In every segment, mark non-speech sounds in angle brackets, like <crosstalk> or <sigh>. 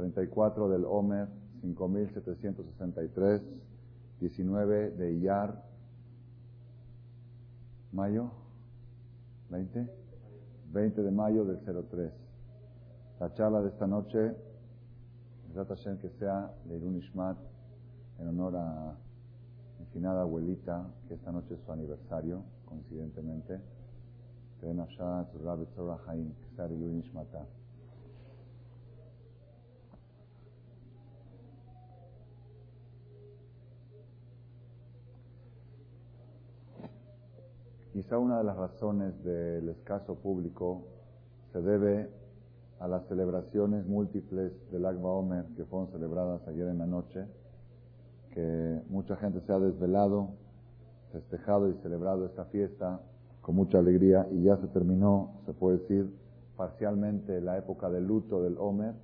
34 del Omer, 5763, 19 de Iyar, mayo, 20, 20 de mayo del 03. La charla de esta noche, que sea Leirun Ishmat, en honor a mi finada abuelita, que esta noche es su aniversario, coincidentemente. Que sea Leirun Ishmatah. Quizá una de las razones del escaso público se debe a las celebraciones múltiples del Agba Omer que fueron celebradas ayer en la noche, que mucha gente se ha desvelado, festejado y celebrado esta fiesta con mucha alegría y ya se terminó, se puede decir, parcialmente la época del luto del Omer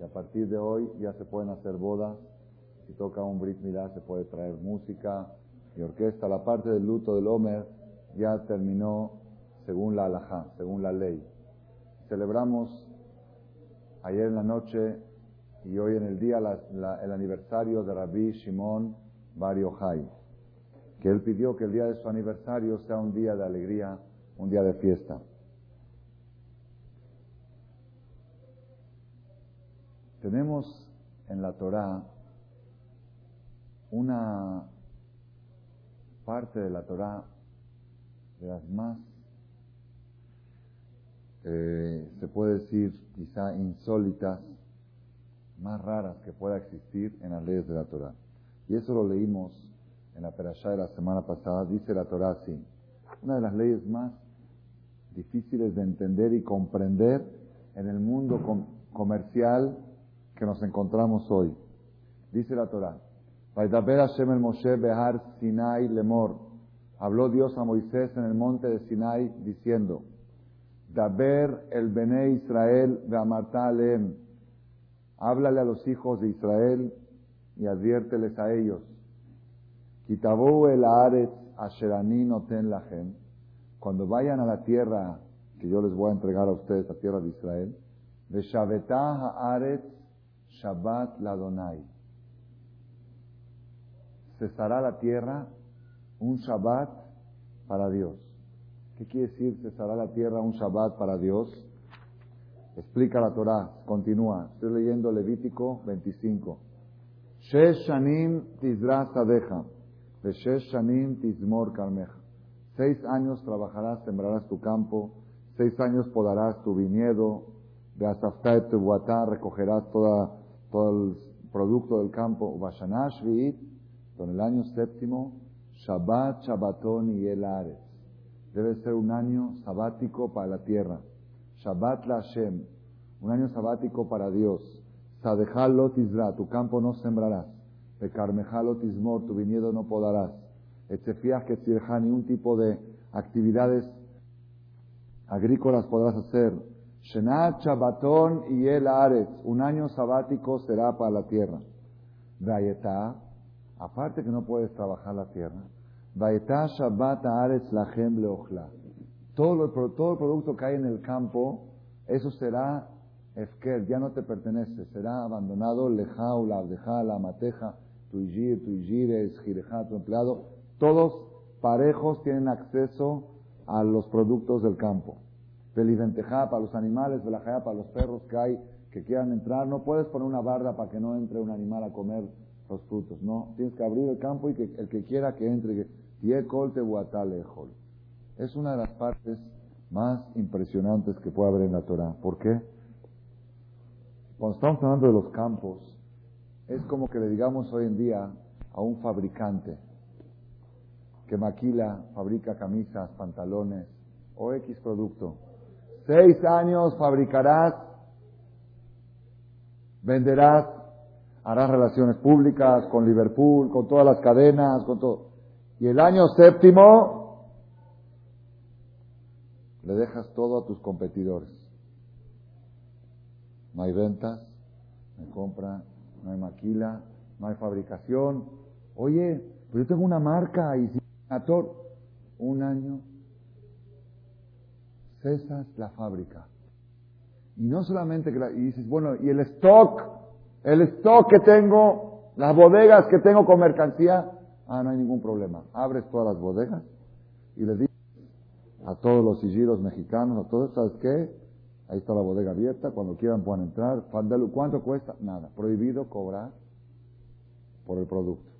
y a partir de hoy ya se pueden hacer bodas, si toca un Brit Milá se puede traer música y orquesta, la parte del luto del Omer ya terminó según la alajá, según la ley. Celebramos ayer en la noche y hoy en el día el aniversario de Rabbi Shimon Bar Yochai, que él pidió que el día de su aniversario sea un día de alegría, un día de fiesta. Tenemos en la Torá una parte de la Torá de las más, eh, se puede decir, quizá insólitas, más raras que pueda existir en las leyes de la Torah. Y eso lo leímos en la perashá de la semana pasada. Dice la Torah así, una de las leyes más difíciles de entender y comprender en el mundo comercial que nos encontramos hoy. Dice la Torah, Moshe Behar Sinai Lemor habló Dios a Moisés en el monte de Sinai diciendo, Daber el Bene Israel de Amarta Aleem, háblale a los hijos de Israel y adviérteles a ellos, Kitabu el Aretz Asherani noten lahem, cuando vayan a la tierra que yo les voy a entregar a ustedes, la tierra de Israel, Veshavetah Haaretz Shabbat Ladonai. Cesará la tierra un Shabbat para Dios. ¿Qué quiere decir cesará la tierra un Shabbat para Dios? Explica la Torah, continúa. Estoy leyendo Levítico 25. Shesh. Seis años trabajarás, sembrarás tu campo, seis años podarás tu viñedo, de tu recogerás toda, todo el producto del campo. Vashanash viit, en el año séptimo, Shabbat, Shabbaton y el Ares. Debe ser un año sabático para la tierra. Shabbat la Hashem, un año sabático para Dios. Sadejal Isra, tu campo no sembrarás. Pecarmejal Ismor, tu viñedo no podarás. Echefiach que ni un tipo de actividades agrícolas podrás hacer. Shenat, Shabbaton y el Ares, un año sabático será para la tierra. Vayetá, aparte que no puedes trabajar la tierra, todo, todo el producto que hay en el campo, eso será efker, ya no te pertenece, será abandonado, leja, la abdeja, la mateja, tu ijir, tu ijir, tu empleado, todos parejos tienen acceso a los productos del campo. Feliventeja para los animales, velajaya para los perros que hay que quieran entrar. No puedes poner una barra para que no entre un animal a comer los frutos. No, tienes que abrir el campo y que el que quiera que entre. Es una de las partes más impresionantes que puede haber en la Torah. ¿Por qué? Cuando estamos hablando de los campos, es como que le digamos hoy en día a un fabricante que maquila, fabrica camisas, pantalones o X producto. Seis años fabricarás, venderás harás relaciones públicas con Liverpool, con todas las cadenas, con todo. Y el año séptimo le dejas todo a tus competidores. No hay ventas, no hay compra, no hay maquila, no hay fabricación. Oye, pero yo tengo una marca y si un año cesas la fábrica. Y no solamente que la, y dices, bueno, y el stock El stock que tengo, las bodegas que tengo con mercancía, ah, no hay ningún problema. Abres todas las bodegas y le dices a todos los sigiros mexicanos, a todos, ¿sabes qué? Ahí está la bodega abierta, cuando quieran puedan entrar. ¿Cuánto cuesta? Nada. Prohibido cobrar por el producto.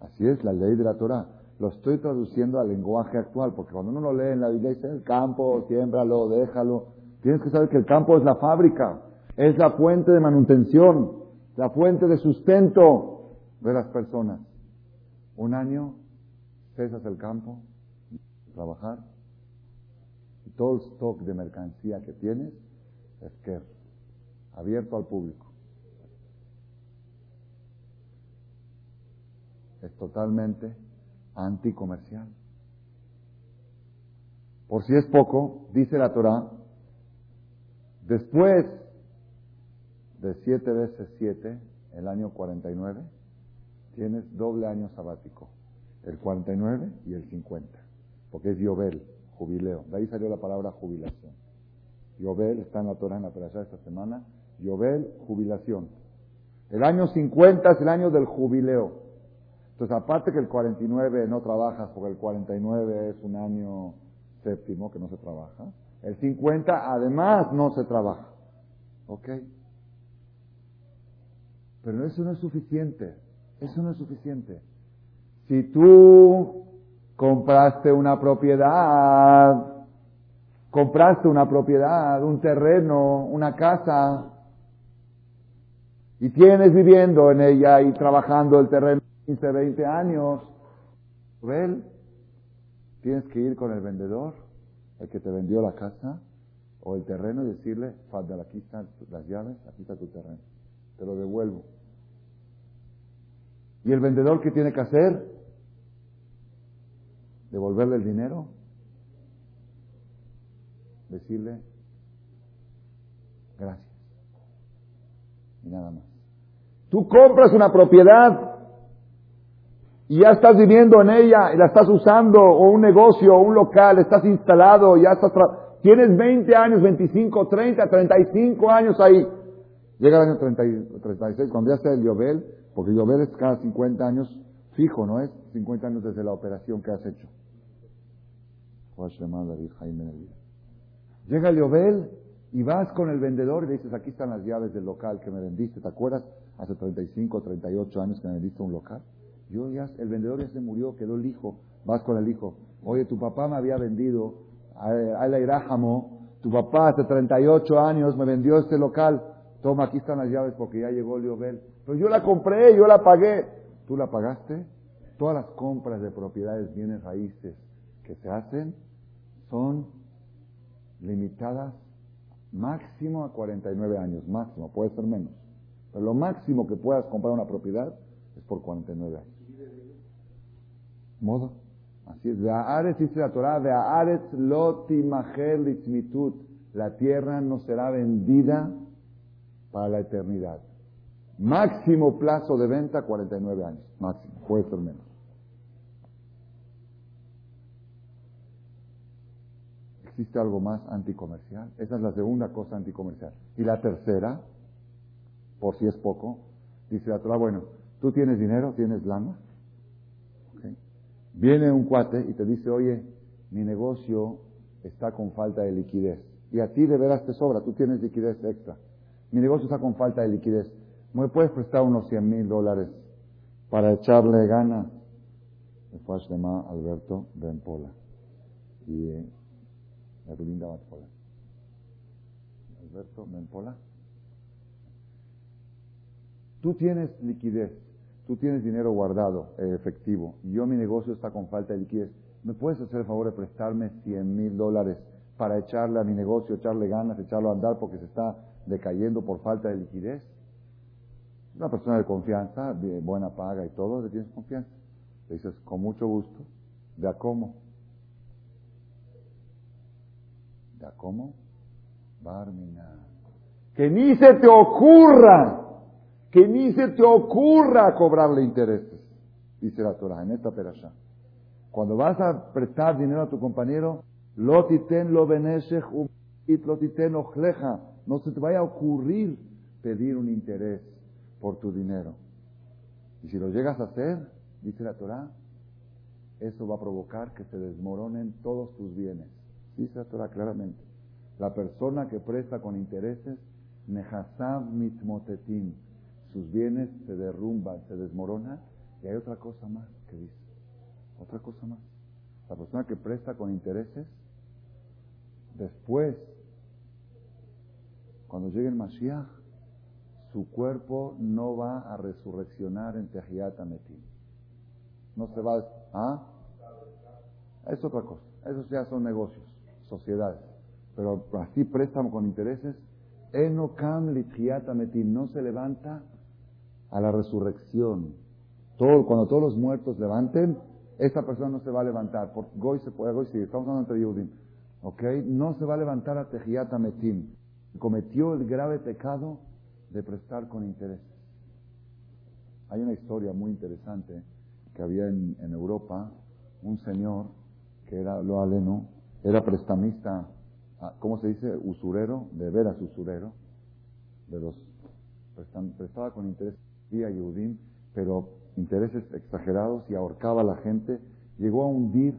Así es la ley de la Torah. Lo estoy traduciendo al lenguaje actual, porque cuando uno lo lee en la Biblia dice, el campo, siémbralo, déjalo. Tienes que saber que el campo es la fábrica, es la fuente de manutención, la fuente de sustento de las personas. Un año cesas el campo, trabajar, y todo el stock de mercancía que tienes es que abierto al público. Es totalmente anticomercial. Por si es poco, dice la Torah, después de siete veces siete, el año 49, tienes doble año sabático, el 49 y el 50, porque es Yobel, jubileo. De ahí salió la palabra jubilación. Yobel está en la Torah en la de esta semana. Yobel, jubilación. El año 50 es el año del jubileo. Entonces, aparte que el 49 no trabajas, porque el 49 es un año séptimo que no se trabaja, el 50 además no se trabaja. ¿Ok? Pero eso no es suficiente. Eso no es suficiente. Si tú compraste una propiedad, compraste una propiedad, un terreno, una casa, y tienes viviendo en ella y trabajando el terreno 15, 20 años, tienes que ir con el vendedor, el que te vendió la casa o el terreno y decirle, falta aquí están las llaves, aquí está tu terreno, te lo devuelvo. ¿Y el vendedor qué tiene que hacer? Devolverle el dinero, decirle, gracias. Y nada más. Tú compras una propiedad y ya estás viviendo en ella y la estás usando, o un negocio, o un local, estás instalado, ya estás, tienes 20 años, 25, 30, 35 años ahí. Llega el año 30, 36, cuando ya sea el Yobel, porque Yobel es cada 50 años fijo, ¿no es? 50 años desde la operación que has hecho. Llega el Yobel y vas con el vendedor y le dices, aquí están las llaves del local que me vendiste, ¿te acuerdas? Hace 35, 38 años que me vendiste un local. Yo ya, el vendedor ya se murió, quedó el hijo. Vas con el hijo. Oye, tu papá me había vendido, a la Irájamo, tu papá hace 38 años me vendió este local. Toma, aquí están las llaves porque ya llegó Liobel. Pero yo la compré, yo la pagué. ¿Tú la pagaste? Todas las compras de propiedades, bienes raíces que se hacen son limitadas máximo a 49 años, máximo, puede ser menos. Pero lo máximo que puedas comprar una propiedad es por 49 años. Modo. Así es. Ares dice la Torah, de Ares La tierra no será vendida para la eternidad. Máximo plazo de venta, 49 años. Máximo. Puede ser menos. ¿Existe algo más anticomercial? Esa es la segunda cosa anticomercial. Y la tercera, por si es poco, dice la Torah, bueno, tú tienes dinero, tienes lana, Viene un cuate y te dice, oye, mi negocio está con falta de liquidez. Y a ti de veras te sobra, tú tienes liquidez extra. Mi negocio está con falta de liquidez. ¿Me puedes prestar unos 100 mil dólares para echarle ganas? El fue Alberto Benpola y eh, Erlinda. Alberto Benpola. Tú tienes liquidez tú tienes dinero guardado, eh, efectivo, y yo mi negocio está con falta de liquidez, ¿me puedes hacer el favor de prestarme 100 mil dólares para echarle a mi negocio, echarle ganas, echarlo a andar porque se está decayendo por falta de liquidez? Una persona de confianza, de buena paga y todo, le tienes confianza. Le dices, con mucho gusto, ¿de a cómo? ¿De a cómo? Barmina. Que ni se te ocurra que ni se te ocurra cobrarle intereses, dice la Torah en esta perasha. Cuando vas a prestar dinero a tu compañero, lotiten lo beneshech lotiten ojleja, no se te vaya a ocurrir pedir un interés por tu dinero. Y si lo llegas a hacer, dice la Torah, eso va a provocar que se desmoronen todos tus bienes. Dice la Torah claramente. La persona que presta con intereses, Nehasab mitmotetim, sus bienes se derrumban, se desmoronan. Y hay otra cosa más que dice. Otra cosa más. La persona que presta con intereses, después, cuando llegue el Mashiach, su cuerpo no va a resurreccionar en Tehiyat Ametim. No se va a... ¿Ah? Es otra cosa. Esos ya son negocios, sociedades. Pero así préstamo con intereses. Enokam Ametim. No se levanta a la resurrección. Todo, cuando todos los muertos levanten, esta persona no se va a levantar. Por Goy se puede, Goy estamos hablando entre Yudim. ¿Ok? No se va a levantar a Tehiyat Ametim. Cometió el grave pecado de prestar con interés. Hay una historia muy interesante que había en, Europa un señor que era lo aleno, era prestamista, ah, ¿cómo se dice? Usurero, de veras usurero, de los prestaba con interés vía Yehudim, pero intereses exagerados y ahorcaba a la gente, llegó a hundir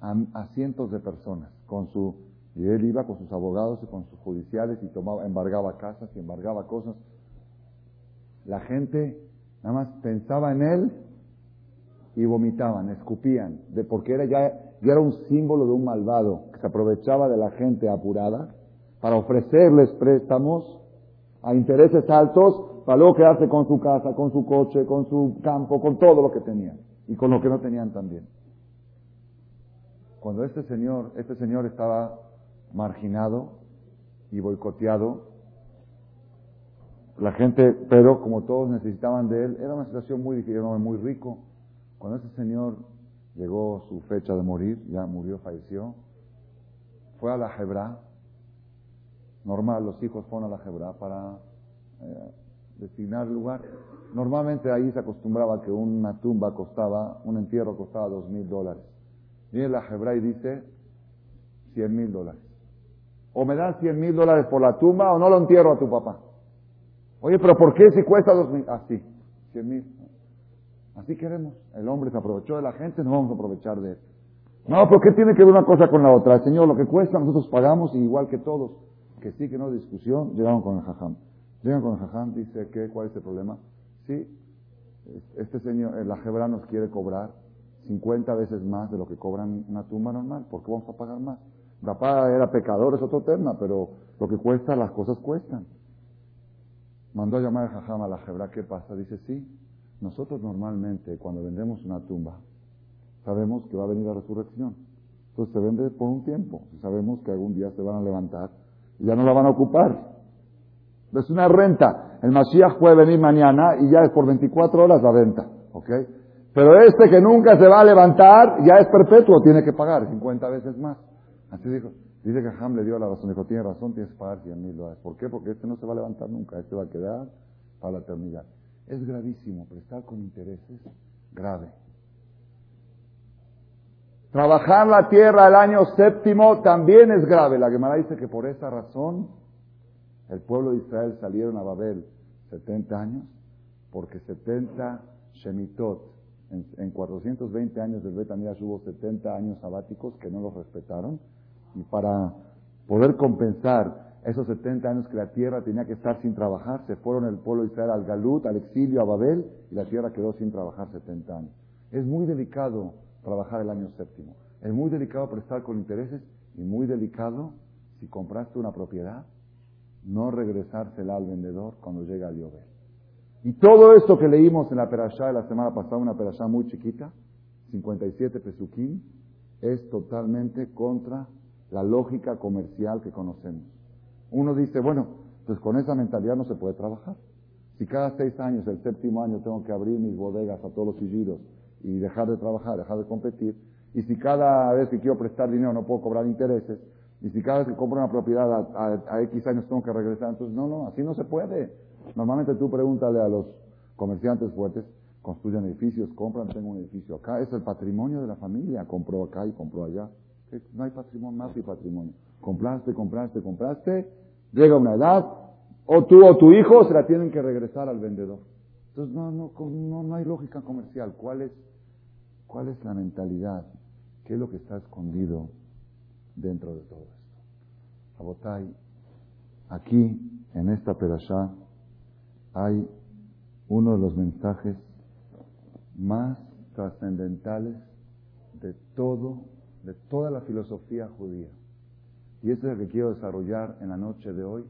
a, cientos de personas con su y él iba con sus abogados y con sus judiciales y tomaba, embargaba casas y embargaba cosas. La gente nada más pensaba en él y vomitaban, escupían, de, porque era ya, ya era un símbolo de un malvado que se aprovechaba de la gente apurada para ofrecerles préstamos a intereses altos para luego quedarse con su casa, con su coche, con su campo, con todo lo que tenían y con lo que no tenían también. Cuando este señor, este señor estaba marginado y boicoteado, la gente, pero como todos necesitaban de él, era una situación muy difícil, muy rico. Cuando ese señor llegó su fecha de morir, ya murió, falleció, fue a la Hebra. Normal, los hijos fueron a la Hebra para eh, designar lugar. Normalmente ahí se acostumbraba que una tumba costaba, un entierro costaba dos mil dólares. Viene la Hebra y dice cien mil dólares. O me dan cien mil dólares por la tumba o no lo entierro a tu papá. Oye, pero ¿por qué si cuesta dos mil? Así, ah, cien mil. Así queremos. El hombre se aprovechó de la gente, no vamos a aprovechar de él. No, ¿por qué tiene que ver una cosa con la otra? Señor, lo que cuesta nosotros pagamos igual que todos. Que sí, que no discusión, llegaron con el jajam. Llegan con el jajam, dice que, ¿cuál es el problema? Sí, este señor, el ajebra nos quiere cobrar 50 veces más de lo que cobran una tumba normal. ¿Por qué vamos a pagar más? Paga era pecador, es otro tema, pero lo que cuesta, las cosas cuestan. Mandó a llamar al jajam a la jebra, ¿qué pasa? Dice, sí, nosotros normalmente cuando vendemos una tumba, sabemos que va a venir la resurrección. Entonces se vende por un tiempo. Sabemos que algún día se van a levantar y ya no la van a ocupar. Es una renta. El Mashiach puede venir mañana y ya es por 24 horas la venta. ¿Ok? Pero este que nunca se va a levantar ya es perpetuo, tiene que pagar 50 veces más. Así dijo. Dice que Ham le dio la razón. Dijo, tiene razón, tienes que pagar 100 mil dólares. ¿Por qué? Porque este no se va a levantar nunca. Este va a quedar para la eternidad. Es gravísimo. Prestar con intereses, grave. Trabajar la tierra el año séptimo también es grave. La Gemara dice que por esa razón el pueblo de Israel salieron a Babel 70 años, porque 70 Shemitot, en, 420 años del Betamidash hubo 70 años sabáticos que no los respetaron, y para poder compensar esos 70 años que la tierra tenía que estar sin trabajar, se fueron el pueblo de Israel al Galut, al exilio, a Babel, y la tierra quedó sin trabajar 70 años. Es muy delicado trabajar el año séptimo. Es muy delicado prestar con intereses y muy delicado si compraste una propiedad, no regresársela al vendedor cuando llega a llover. Y todo esto que leímos en la perashá de la semana pasada, una perashá muy chiquita, 57 pesuquín, es totalmente contra la lógica comercial que conocemos. Uno dice, bueno, pues con esa mentalidad no se puede trabajar. Si cada seis años, el séptimo año, tengo que abrir mis bodegas a todos los sigillos y dejar de trabajar, dejar de competir, y si cada vez que quiero prestar dinero no puedo cobrar intereses, y si cada vez que compro una propiedad a, X años tengo que regresar, entonces no, no, así no se puede. Normalmente tú pregúntale a los comerciantes fuertes, construyen edificios, compran, tengo un edificio acá, es el patrimonio de la familia, compró acá y compró allá. No hay patrimonio, más y patrimonio. Compraste, compraste, compraste, llega una edad, O tú o tu hijo se la tienen que regresar al vendedor. Entonces no, no, no, no hay lógica comercial. ¿Cuál es, ¿Cuál es la mentalidad? ¿Qué es lo que está escondido dentro de todo esto? Abotay, aquí en esta perashá hay uno de los mensajes más trascendentales de todo, de toda la filosofía judía. Y este es el que quiero desarrollar en la noche de hoy.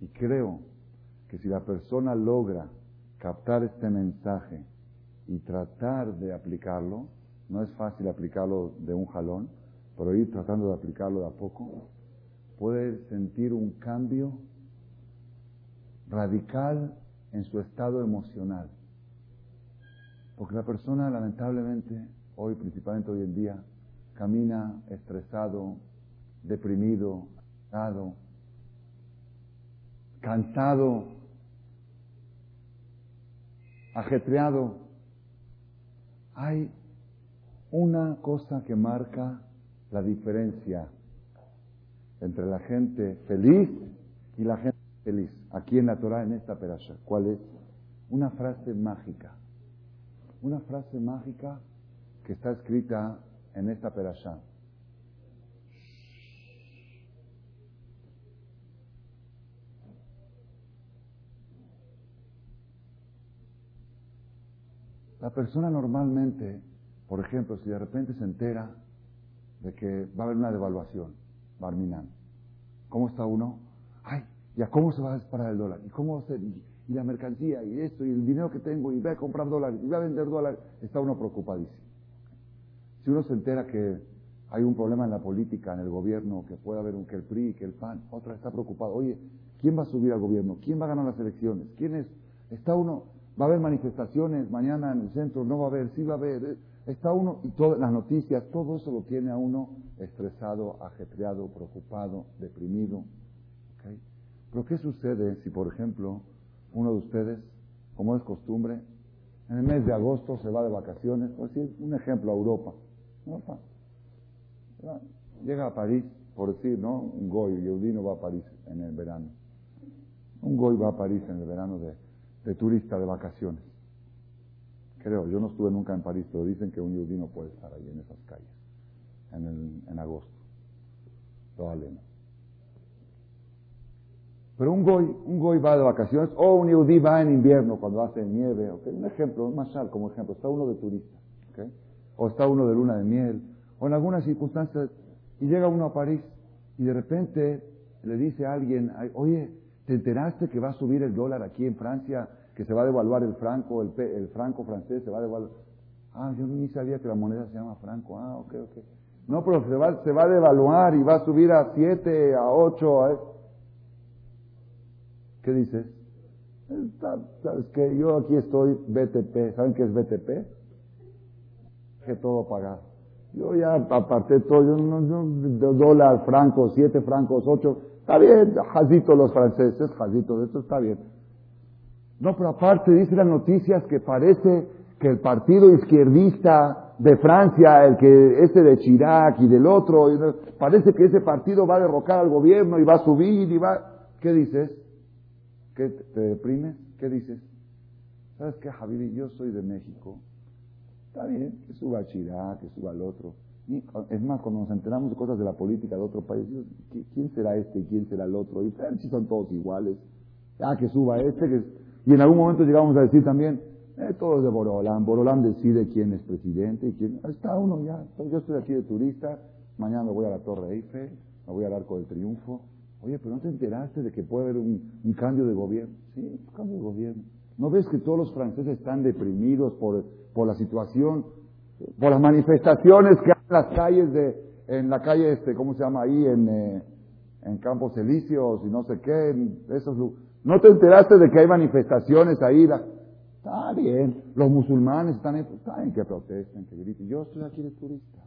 Y creo que si la persona logra captar este mensaje y tratar de aplicarlo, no es fácil aplicarlo de un jalón, pero ir tratando de aplicarlo de a poco, puede sentir un cambio radical en su estado emocional. Porque la persona lamentablemente, hoy, principalmente hoy en día, camina estresado, deprimido, cansado, ajetreado. Hay una cosa que marca la diferencia entre la gente feliz y la gente feliz. Aquí en la Torah, en esta perasha. ¿Cuál es? Una frase mágica. Una frase mágica que está escrita en esta perasha. La persona normalmente, por ejemplo, si de repente se entera de que va a haber una devaluación, Barminan, ¿cómo está uno? Ay, ¿ya cómo se va a disparar el dólar? ¿Y cómo a ser? Y, la mercancía, y esto, y el dinero que tengo, y voy a comprar dólares, y voy a vender dólares, está uno preocupadísimo. Si uno se entera que hay un problema en la política, en el gobierno, que puede haber un que el PRI, que el PAN, otra está preocupado. Oye, ¿quién va a subir al gobierno? ¿Quién va a ganar las elecciones? ¿Quién es? Está uno, Va a haber manifestaciones mañana en el centro, no va a haber, sí va a haber. Eh, está uno, y todas las noticias, todo eso lo tiene a uno estresado, ajetreado, preocupado, deprimido. Pero ¿qué sucede si, por ejemplo, uno de ustedes, como es costumbre, en el mes de agosto se va de vacaciones, por decir un ejemplo, a Europa? Llega a París, por decir, ¿no? Un goy, Yeudino va a París en el verano. Un goy va a París en el verano de de turista de vacaciones. Creo, yo no estuve nunca en París, pero dicen que un judío no puede estar ahí en esas calles, en, el, en agosto. Probablemente. Pero un goy, un goy va de vacaciones, o un yudí va en invierno cuando hace nieve, ¿okay? un ejemplo, un mashal como ejemplo, está uno de turista, ¿okay? O está uno de luna de miel, o en algunas circunstancias, y llega uno a París, y de repente le dice a alguien, oye, ¿Te enteraste que va a subir el dólar aquí en Francia? Que se va a devaluar el franco, el, el franco francés se va a devaluar. Ah, yo ni sabía que la moneda se llama franco. Ah, ok, ok. No, pero se va, se va a devaluar y va a subir a 7, a 8. ¿Qué dices? ¿Sabes qué? Yo aquí estoy BTP. ¿Saben qué es BTP? Que todo pagado. Yo ya aparté todo. Yo no, dólar, franco, 7 francos, 8. Está bien, jazito los franceses, jazito, esto está bien. No, pero aparte dice las noticias que parece que el partido izquierdista de Francia, el que este de Chirac y del otro, parece que ese partido va a derrocar al gobierno y va a subir y va. ¿Qué dices? ¿Qué te deprimes? ¿Qué dices? ¿Sabes qué, Javier? Yo soy de México. Está bien, que suba Chirac, que suba el otro. Es más, cuando nos enteramos de cosas de la política de otro país, ¿quién será este y quién será el otro? Y si son todos iguales. Ah, que suba este. Que... Y en algún momento llegamos a decir también, eh, todos de Borolán. Borolán decide quién es presidente y quién. Está uno ya. Yo estoy aquí de turista. Mañana me voy a la Torre Eiffel. Me voy al Arco del Triunfo. Oye, pero ¿no te enteraste de que puede haber un, un cambio de gobierno? Sí, un cambio de gobierno. ¿No ves que todos los franceses están deprimidos por, por la situación? por las manifestaciones que hay en las calles de, en la calle este, ¿cómo se llama ahí? En, eh, en Campos Elíseos y no sé qué, en esos ¿No te enteraste de que hay manifestaciones ahí? está bien, los musulmanes están en, está bien que protesten, que griten. Yo estoy aquí de turista.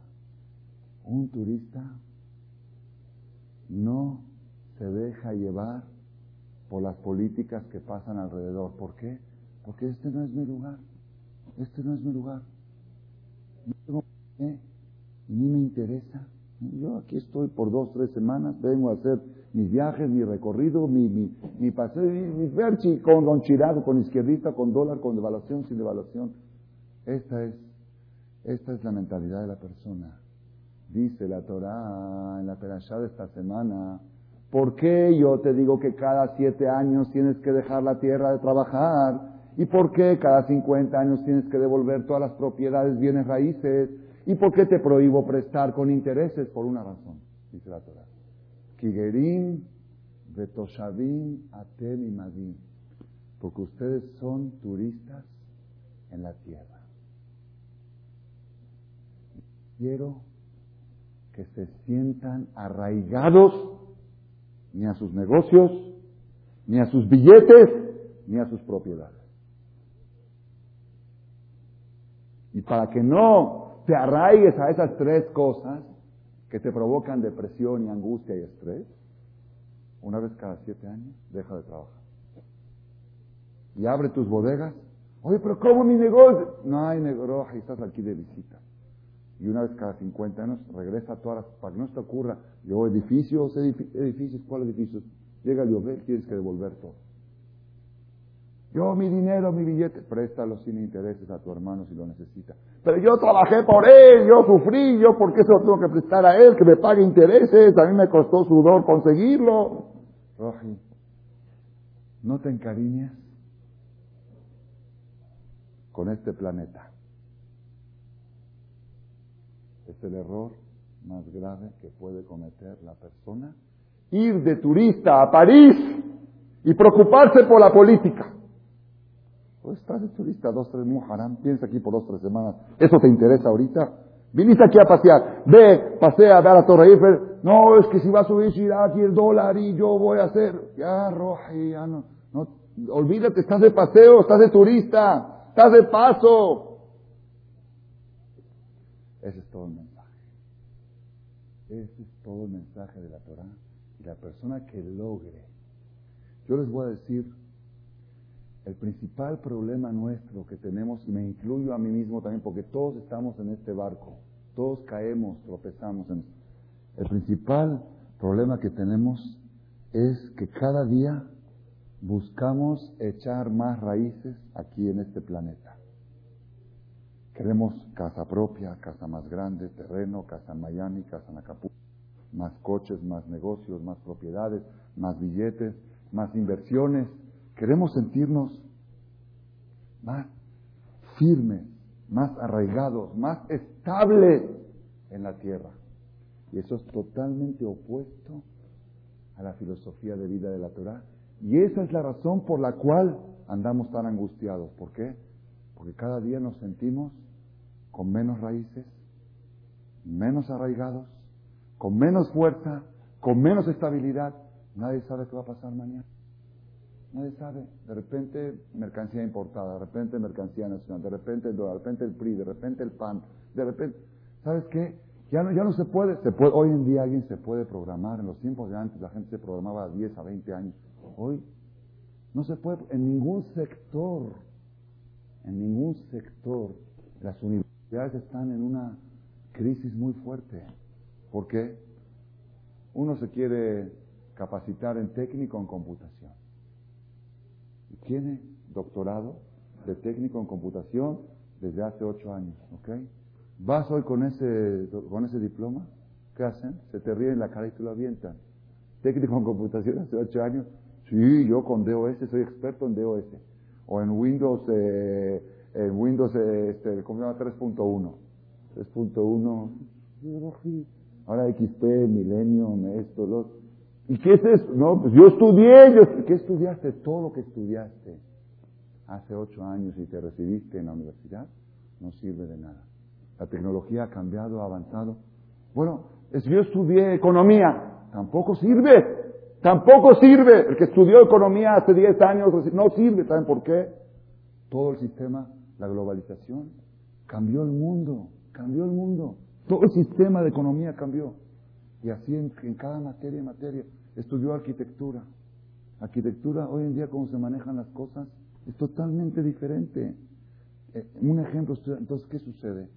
Un turista no se deja llevar por las políticas que pasan alrededor. ¿Por qué? Porque este no es mi lugar. Este no es mi lugar no tengo ni me interesa. Yo aquí estoy por dos, tres semanas, vengo a hacer mis viajes, mi recorrido, mi, mi, mi paseo, mi, mi con, chirago, con izquierdista, con dólar, con devaluación, sin devaluación. Esta es, esta es la mentalidad de la persona. Dice la Torah en la perashá de esta semana, ¿por qué yo te digo que cada siete años tienes que dejar la tierra de trabajar? ¿Y por qué cada 50 años tienes que devolver todas las propiedades, bienes raíces? ¿Y por qué te prohíbo prestar con intereses? Por una razón, dice la Torah. Kigerim Betoshavim Atem y Madim. Porque ustedes son turistas en la tierra. Quiero que se sientan arraigados ni a sus negocios, ni a sus billetes, ni a sus propiedades. Y para que no te arraigues a esas tres cosas que te provocan depresión y angustia y estrés, una vez cada siete años deja de trabajar. Y abre tus bodegas. Oye, pero ¿cómo mi negocio? No hay negocio, estás aquí de visita. Y una vez cada 50 años regresa a todas las, para que no te ocurra, yo edificios, edificios, ¿cuál edificios? Llega el llover, tienes que devolver todo. Yo mi dinero, mi billete, préstalo sin intereses a tu hermano si lo necesita. Pero yo trabajé por él, yo sufrí, yo por qué se lo tengo que prestar a él, que me pague intereses, a mí me costó sudor conseguirlo. Roji, no te encariñes con este planeta. Es el error más grave que puede cometer la persona. Ir de turista a París y preocuparse por la política. Pues estás de turista dos, tres muharam, piensa aquí por dos, tres semanas. ¿Eso te interesa ahorita? Viniste aquí a pasear. Ve, pasea, ve a la Torre Eiffel. No, es que si va a subir aquí el dólar y yo voy a hacer. Ya, Roji, ya no, no. Olvídate, estás de paseo, estás de turista, estás de paso. Ese es todo el mensaje. Ese es todo el mensaje de la Torah. Y la persona que logre. Yo les voy a decir el principal problema nuestro que tenemos, y me incluyo a mí mismo también, porque todos estamos en este barco, todos caemos, tropezamos. En... El principal problema que tenemos es que cada día buscamos echar más raíces aquí en este planeta. Queremos casa propia, casa más grande, terreno, casa en Miami, casa en Acapulco, más coches, más negocios, más propiedades, más billetes, más inversiones. Queremos sentirnos más firmes, más arraigados, más estables en la tierra. Y eso es totalmente opuesto a la filosofía de vida de la Torah. Y esa es la razón por la cual andamos tan angustiados. ¿Por qué? Porque cada día nos sentimos con menos raíces, menos arraigados, con menos fuerza, con menos estabilidad. Nadie sabe qué va a pasar mañana. Nadie sabe. De repente mercancía importada, de repente mercancía nacional, de repente el dólar, de repente el PRI, de repente el PAN, de repente, ¿sabes qué? Ya no, ya no se puede, se puede, hoy en día alguien se puede programar, en los tiempos de antes la gente se programaba a 10, a 20 años. Hoy no se puede, en ningún sector, en ningún sector, las universidades están en una crisis muy fuerte. ¿Por qué? Uno se quiere capacitar en técnico en computación tiene doctorado de técnico en computación desde hace ocho años, ¿ok? ¿Vas hoy con ese, con ese diploma? ¿Qué hacen? Se te ríen la cara y te lo avientan. Técnico en computación hace ocho años. Sí, yo con DOS soy experto en DOS. O en Windows, eh, en Windows, eh, este, ¿cómo se llama? 3.1. 3.1. Ahora XP, Millennium, esto, lo ¿Y qué es eso? No, pues yo estudié, yo, ¿qué estudiaste? Todo lo que estudiaste hace ocho años y te recibiste en la universidad no sirve de nada. La tecnología ha cambiado, ha avanzado. Bueno, si yo estudié economía, tampoco sirve. Tampoco sirve. El que estudió economía hace diez años no sirve. ¿Saben por qué? Todo el sistema, la globalización, cambió el mundo. Cambió el mundo. Todo el sistema de economía cambió. Y así en, en cada materia y materia estudió arquitectura. Arquitectura, hoy en día, cómo se manejan las cosas, es totalmente diferente. Eh, un ejemplo, entonces, ¿qué sucede?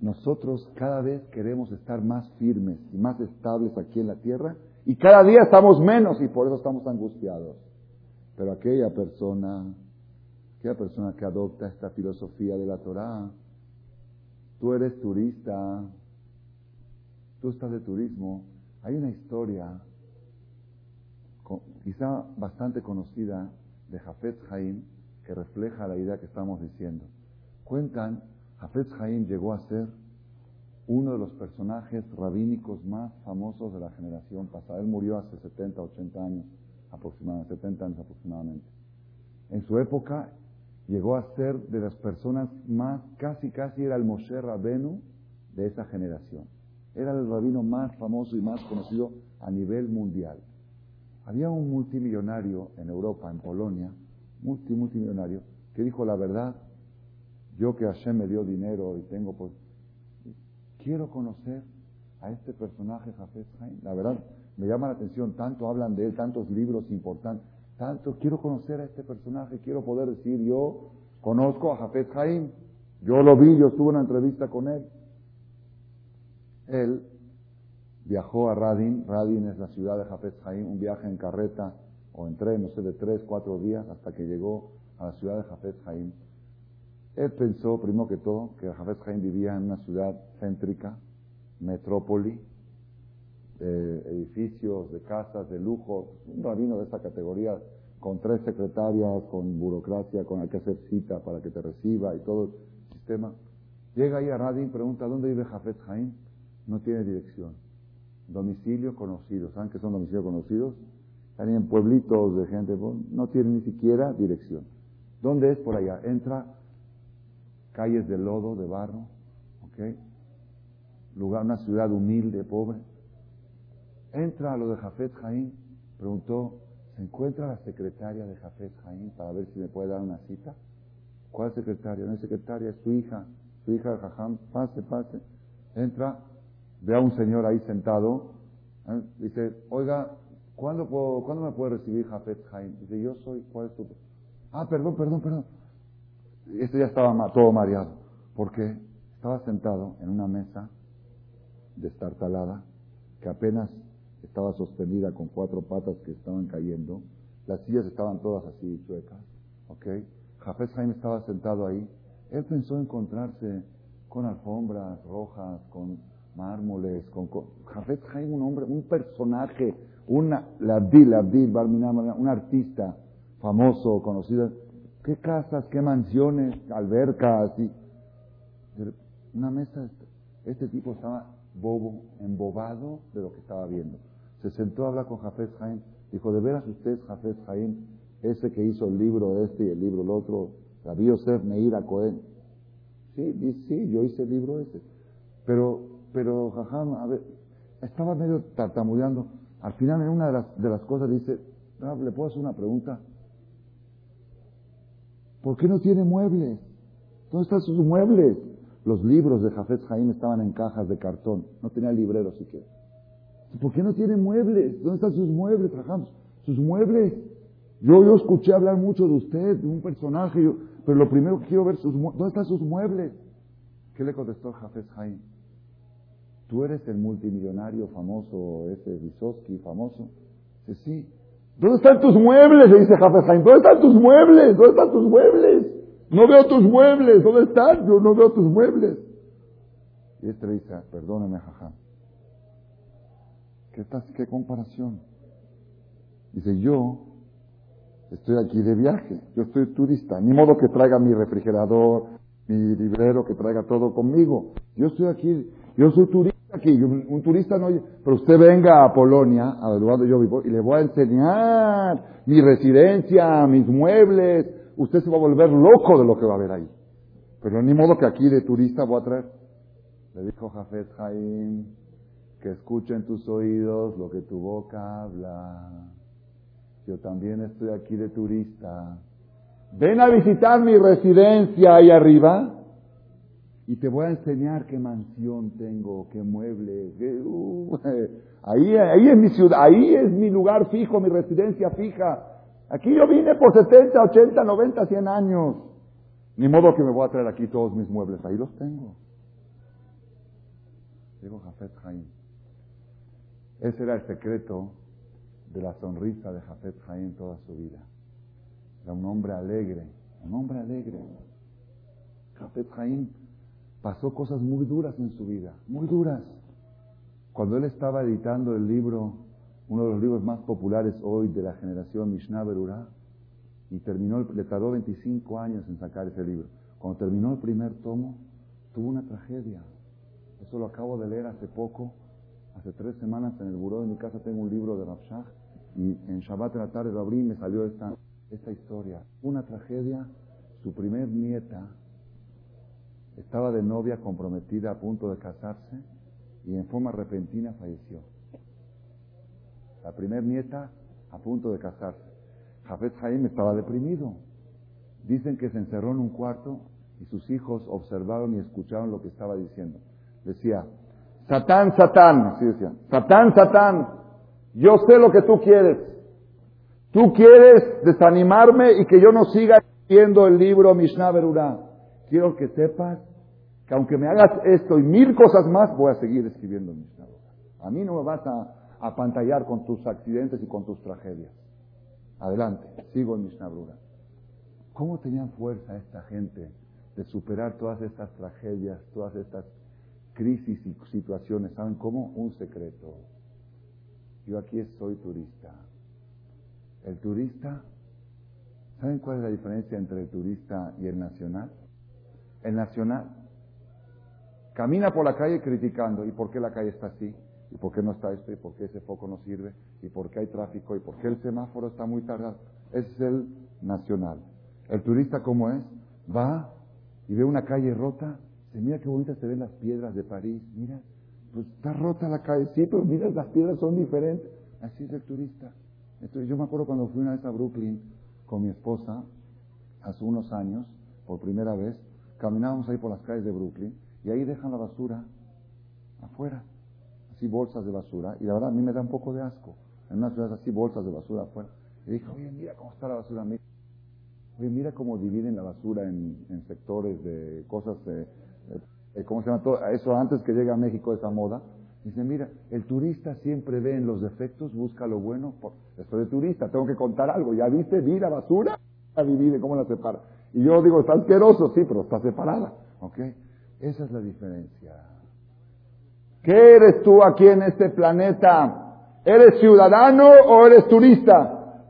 Nosotros cada vez queremos estar más firmes y más estables aquí en la tierra Y cada día estamos menos y por eso estamos angustiados. Pero aquella persona, aquella persona que adopta esta filosofía de la Torah, tú eres turista, tú estás de turismo, hay una historia quizá bastante conocida de Jafet Haim que refleja la idea que estamos diciendo. Cuentan, Jafet Haim llegó a ser uno de los personajes rabínicos más famosos de la generación pasada. Él murió hace 70, 80 años aproximadamente, 70 años aproximadamente. En su época llegó a ser de las personas más, casi, casi era el Moshe Rabenu de esa generación. Era el rabino más famoso y más conocido a nivel mundial. Había un multimillonario en Europa, en Polonia, multi, multimillonario, que dijo la verdad, yo que Hashem me dio dinero y tengo, pues, quiero conocer a este personaje, Jafet Haim. La verdad, me llama la atención, tanto hablan de él, tantos libros importantes, tanto, quiero conocer a este personaje, quiero poder decir, yo conozco a Jafet Haim, yo lo vi, yo estuve en una entrevista con él. Él viajó a Radin, Radin es la ciudad de Jafet Haim, un viaje en carreta o en tren, no sé, de tres, cuatro días hasta que llegó a la ciudad de Jafet Haim. Él pensó, primero que todo, que Jafet Haim vivía en una ciudad céntrica, metrópoli, de edificios, de casas, de lujo, un rabino de esa categoría, con tres secretarias, con burocracia, con hay que hacer cita para que te reciba y todo el sistema. Llega ahí a Radin, pregunta, ¿dónde vive Jafet Haim? No tiene dirección. Domicilio conocido. ¿Saben qué son domicilios conocidos? Están en pueblitos de gente, pues, no tiene ni siquiera dirección. ¿Dónde es por allá? Entra calles de lodo, de barro, ¿ok? Lugar, una ciudad humilde, pobre. Entra a lo de Jafet Jaín, preguntó, ¿se encuentra la secretaria de Jafet Jaín para ver si me puede dar una cita? ¿Cuál secretaria? No es secretaria, es su hija, su hija de Jajam, pase, pase. Entra, ve a un señor ahí sentado, ¿eh? dice, oiga, ¿cuándo, puedo, ¿cuándo me puede recibir Jafet Jaín? Dice, yo soy, ¿cuál es tu...? Ah, perdón, perdón, perdón. Este ya estaba todo mareado, porque estaba sentado en una mesa destartalada, que apenas estaba sostenida con cuatro patas que estaban cayendo. Las sillas estaban todas así chuecas. ¿Ok? Jafet Jaime estaba sentado ahí. Él pensó encontrarse con alfombras rojas, con mármoles, con, Jafet Jaime, un hombre, un personaje, una, Labdil, Labdil, un artista famoso, conocido. ¿Qué casas, qué mansiones, albercas? Y, una mesa, este tipo estaba bobo, embobado de lo que estaba viendo. Se sentó a hablar con Jafet Jaim. Dijo, ¿de veras usted Jafet Jaim? Ese que hizo el libro este y el libro el otro, Rabbi Yosef Meir Cohen. Sí, sí, yo hice el libro ese. Pero, pero Jajam, a ver, estaba medio tartamudeando. Al final, en una de las, cosas, dice, ah, ¿le puedo hacer una pregunta? ¿Por qué no tiene muebles? ¿Dónde están sus muebles? Los libros de Jafet Jaim estaban en cajas de cartón. No tenía librero siquiera. ¿Por qué no tiene muebles? ¿Dónde están sus muebles? Trabajamos. Sus muebles. Yo, yo escuché hablar mucho de usted, de un personaje, pero lo primero que quiero ver, sus, ¿dónde están sus muebles? ¿Qué le contestó Jafet Haim? ¿Tú eres el multimillonario famoso, ese Vysotsky famoso? Dice, sí. ¿Dónde están tus muebles? Le dice Jafet Haim. ¿Dónde están tus muebles? ¿Dónde están tus muebles? No veo tus muebles. ¿Dónde están? Yo no veo tus muebles. Y este le dice, perdóname, Jajam. ¿Qué, ¿Qué comparación? Dice, yo estoy aquí de viaje, yo estoy turista, ni modo que traiga mi refrigerador, mi librero, que traiga todo conmigo. Yo estoy aquí, yo soy turista aquí, un, turista no, pero usted venga a Polonia, a donde yo vivo, y le voy a enseñar mi residencia, mis muebles, usted se va a volver loco de lo que va a ver ahí. Pero ni modo que aquí de turista voy a traer. Le dijo Jafet Jaim, que escuchen tus oídos lo que tu boca habla. Yo también estoy aquí de turista. Ven a visitar mi residencia ahí arriba y te voy a enseñar qué mansión tengo, qué muebles. Uh, <laughs> ahí, ahí es mi ciudad, ahí es mi lugar fijo, mi residencia fija. Aquí yo vine por 70, 80, 90, 100 años. Ni modo que me voy a traer aquí todos mis muebles, ahí los tengo. Digo Jafet Jaim. Ese era el secreto de la sonrisa de Jafet Jaim toda su vida. Era un hombre alegre, un hombre alegre. Jafet Jaim pasó cosas muy duras en su vida, muy duras. Cuando él estaba editando el libro, uno de los libros más populares hoy de la generación Mishnah Berurah, y terminó, le tardó 25 años en sacar ese libro. Cuando terminó el primer tomo, tuvo una tragedia. Eso lo acabo de leer hace poco, hace tres semanas en el buró de mi casa tengo un libro de Rabshah y en Shabbat en la tarde lo abrí me salió esta, esta historia. Una tragedia, su primer nieta estaba de novia comprometida a punto de casarse y en forma repentina falleció. La primer nieta a punto de casarse. Jafet Jaim estaba deprimido. Dicen que se encerró en un cuarto y sus hijos observaron y escucharon lo que estaba diciendo. Decía, Satán, Satán, así decía, Satán, Satán, yo sé lo que tú quieres. Tú quieres desanimarme y que yo no siga leyendo el libro Mishnah Berurah. Quiero que sepas que aunque me hagas esto y mil cosas más, voy a seguir escribiendo Mishnah Berurah. A mí no me vas a apantallar con tus accidentes y con tus tragedias. Adelante, sigo en Mishnah. ¿Cómo tenían fuerza esta gente de superar todas estas tragedias, todas estas crisis y situaciones? ¿Saben cómo? Un secreto. Yo aquí soy turista. El turista, ¿saben cuál es la diferencia entre el turista y el nacional? El nacional camina por la calle criticando, ¿y por qué la calle está así? ¿Y por qué no está esto? ¿Y por qué ese foco no sirve? ¿Y por qué hay tráfico? ¿Y por qué el semáforo está muy tardado? Ese es el nacional. El turista, ¿cómo es? Va y ve una calle rota. Dice, mira qué bonitas se ven las piedras de París. Mira, pues está rota la calle. Sí, pero mira, las piedras son diferentes. Así es el turista. Entonces, yo me acuerdo cuando fui una vez a Brooklyn con mi esposa, hace unos años, por primera vez, caminábamos ahí por las calles de Brooklyn y ahí dejan la basura afuera así bolsas de basura, y la verdad a mí me da un poco de asco. En una ciudad así, bolsas de basura afuera. Y dije, oye, mira cómo está la basura. Oye, mira cómo dividen la basura en, sectores de cosas, eh, eh, ¿cómo se llama? Todo, eso antes que llegue a México esa moda. Dice, mira, el turista siempre ve en los defectos, busca lo bueno. Por, estoy de turista, tengo que contar algo. ¿Ya viste? Mira, basura. La divide, ¿cómo la separa? Y yo digo, está asqueroso, sí, pero está separada. ¿Ok? Esa es la diferencia. ¿Qué eres tú aquí en este planeta? ¿Eres ciudadano o eres turista?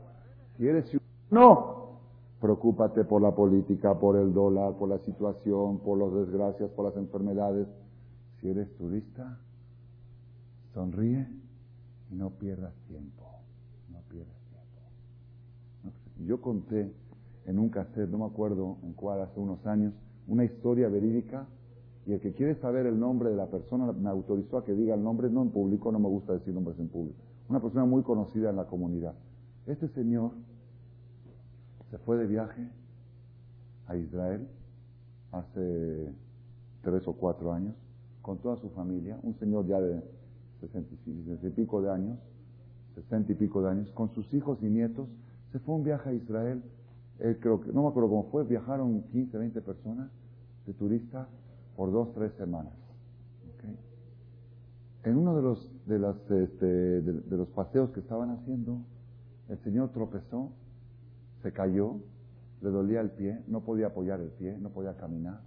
Si eres ciudadano, preocúpate por la política, por el dólar, por la situación, por las desgracias, por las enfermedades. Si eres turista, sonríe y no pierdas tiempo. No pierdas tiempo. Yo conté en un cassette, no me acuerdo en cuál, hace unos años, una historia verídica y el que quiere saber el nombre de la persona me autorizó a que diga el nombre, no en público, no me gusta decir nombres en público. Una persona muy conocida en la comunidad. Este señor se fue de viaje a Israel hace tres o cuatro años con toda su familia, un señor ya de sesenta y pico de años, sesenta y pico de años, con sus hijos y nietos, se fue un viaje a Israel, creo que, no me acuerdo cómo fue, viajaron 15, 20 personas de turistas por dos, tres semanas. En uno de los, de, las, este, de, los paseos que estaban haciendo, el señor tropezó, se cayó, le dolía el pie, no podía apoyar el pie, no podía caminar.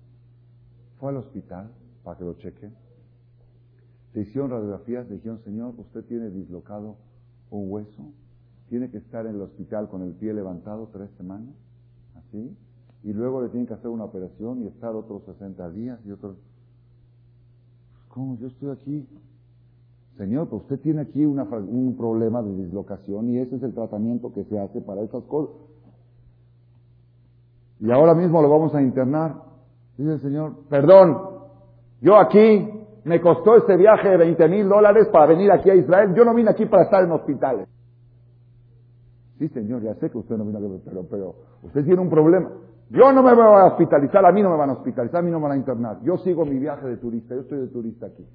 Fue al hospital para que lo chequen. Le hicieron radiografías, le dijeron, señor, usted tiene dislocado un hueso, tiene que estar en el hospital con el pie levantado tres semanas, así, y luego le tienen que hacer una operación y estar otros 60 días y otros... ¿Cómo? Yo estoy aquí. Señor, pues usted tiene aquí un problema de dislocación y ese es el tratamiento que se hace para esas cosas. Y ahora mismo lo vamos a internar. Dice el Señor, perdón, yo aquí me costó este viaje de 20 mil dólares para venir aquí a Israel. Yo no vine aquí para estar en hospitales. Sí, Señor, ya sé que usted no vino aquí, pero, pero usted tiene un problema. Yo no me voy a hospitalizar, a mí no me van a hospitalizar, a mí no me van a internar. Yo sigo mi viaje de turista, yo estoy de turista aquí.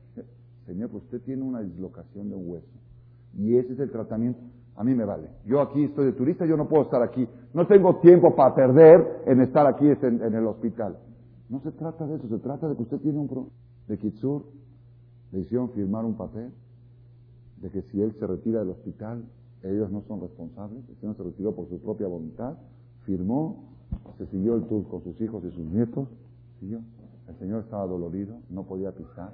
Señor, pues usted tiene una dislocación de un hueso. Y ese es el tratamiento. A mí me vale. Yo aquí estoy de turista, yo no puedo estar aquí. No tengo tiempo para perder en estar aquí en, el hospital. No se trata de eso, se trata de que usted tiene un problema. De Kitsur le hicieron firmar un papel de que si él se retira del hospital, ellos no son responsables, el Señor se retiró por su propia voluntad, firmó, se siguió el tour con sus hijos y sus nietos. El Señor estaba dolorido, no podía pisar,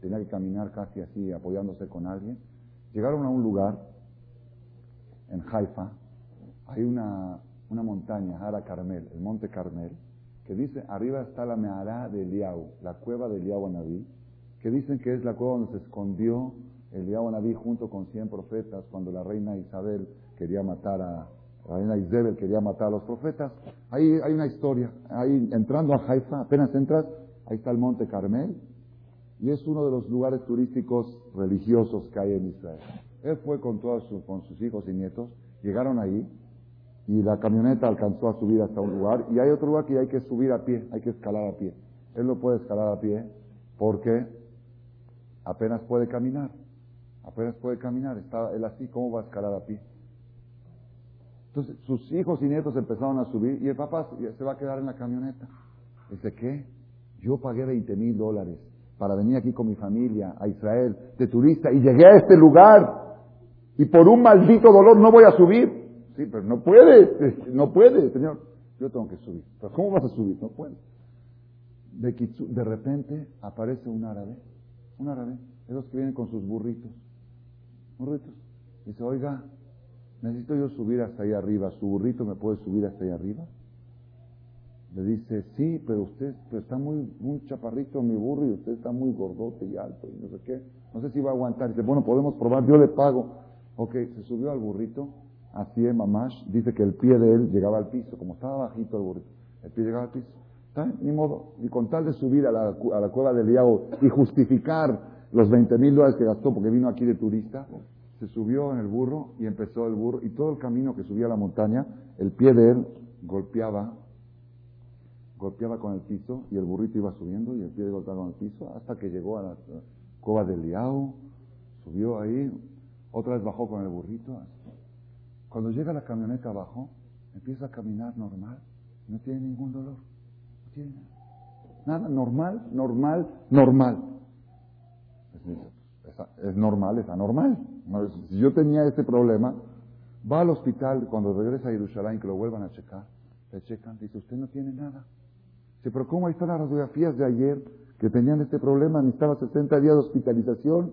tenía que caminar casi así, apoyándose con alguien. Llegaron a un lugar, en Haifa, hay una, una montaña, Hara Carmel, el monte Carmel, que dice, arriba está la Mehará de Eliau, la cueva de Eliau Anabí, que dicen que es la cueva donde se escondió Eliau Anabí junto con cien profetas cuando la reina Isabel quería matar a, reina Isabel quería matar a los profetas. Ahí hay una historia, ahí entrando a Haifa, apenas entras, ahí está el monte Carmel, y es uno de los lugares turísticos religiosos que hay en Israel. Él fue con todos sus, hijos y nietos, llegaron ahí, y la camioneta alcanzó a subir hasta un lugar, y hay otro lugar que hay que subir a pie, hay que escalar a pie. Él no puede escalar a pie porque apenas puede caminar, apenas puede caminar, está él así, ¿cómo va a escalar a pie? Entonces sus hijos y nietos empezaron a subir y el papá se va a quedar en la camioneta. Dice, ¿qué? Yo pagué 20 mil dólares para venir aquí con mi familia a Israel de turista y llegué a este lugar y por un maldito dolor no voy a subir. Sí, pero no puede, <laughs> no puede, Señor. Yo tengo que subir. ¿Pero cómo vas a subir? No puede. De, de repente aparece un árabe, un árabe, esos que vienen con sus burritos, burritos. Dice, oiga, necesito yo subir hasta ahí arriba, ¿su burrito me puede subir hasta ahí arriba? Le dice, sí, pero usted está muy, muy chaparrito mi burro y usted está muy gordote y alto y no sé qué. No sé si va a aguantar. Dice, bueno, podemos probar, yo le pago. Ok, se subió al burrito así es Mamash, dice que el pie de él llegaba al piso, como estaba bajito el burrito, el pie llegaba al piso. Ni modo, y con tal de subir a la, a la cueva del Diago y justificar los 20 mil dólares que gastó porque vino aquí de turista, se subió en el burro y empezó el burro, y todo el camino que subía a la montaña, el pie de él golpeaba, golpeaba con el piso, y el burrito iba subiendo, y el pie de golpeaba con el piso, hasta que llegó a la cueva del Liao, subió ahí, otra vez bajó con el burrito, cuando llega la camioneta abajo, empieza a caminar normal, no tiene ningún dolor. No tiene nada. normal, normal, normal. Es, normal, es anormal. Si yo tenía este problema, va al hospital, cuando regresa a Jerusalén, que lo vuelvan a checar, le checan, dice, usted no tiene nada. Dice, pero ¿cómo ahí están las radiografías de ayer que tenían este problema? Necesitaba 60 días de hospitalización.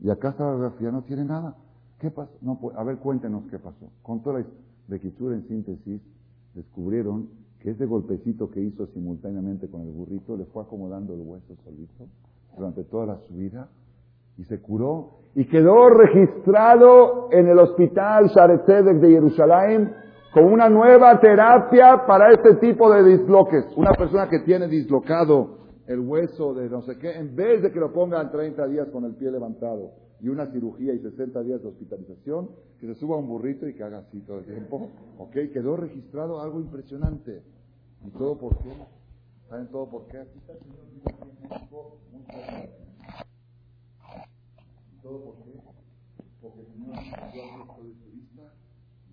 Y acá esta radiografía no tiene nada. ¿Qué pasó? No, pues, a ver, cuéntenos qué pasó. Con toda la de en síntesis, descubrieron que ese golpecito que hizo simultáneamente con el burrito le fue acomodando el hueso solito durante toda la subida y se curó y quedó registrado en el hospital Sharetzedek de Jerusalén con una nueva terapia para este tipo de disloques. Una persona que tiene dislocado el hueso de no sé qué, en vez de que lo pongan 30 días con el pie levantado, y una cirugía y 60 días de hospitalización, que se suba un burrito y que haga así todo el tiempo. ¿Ok? Quedó registrado algo impresionante. ¿Y todo por qué? ¿Saben todo por qué? Aquí está el Señor en México ¿Y todo por qué? Porque el Señor yo soy turista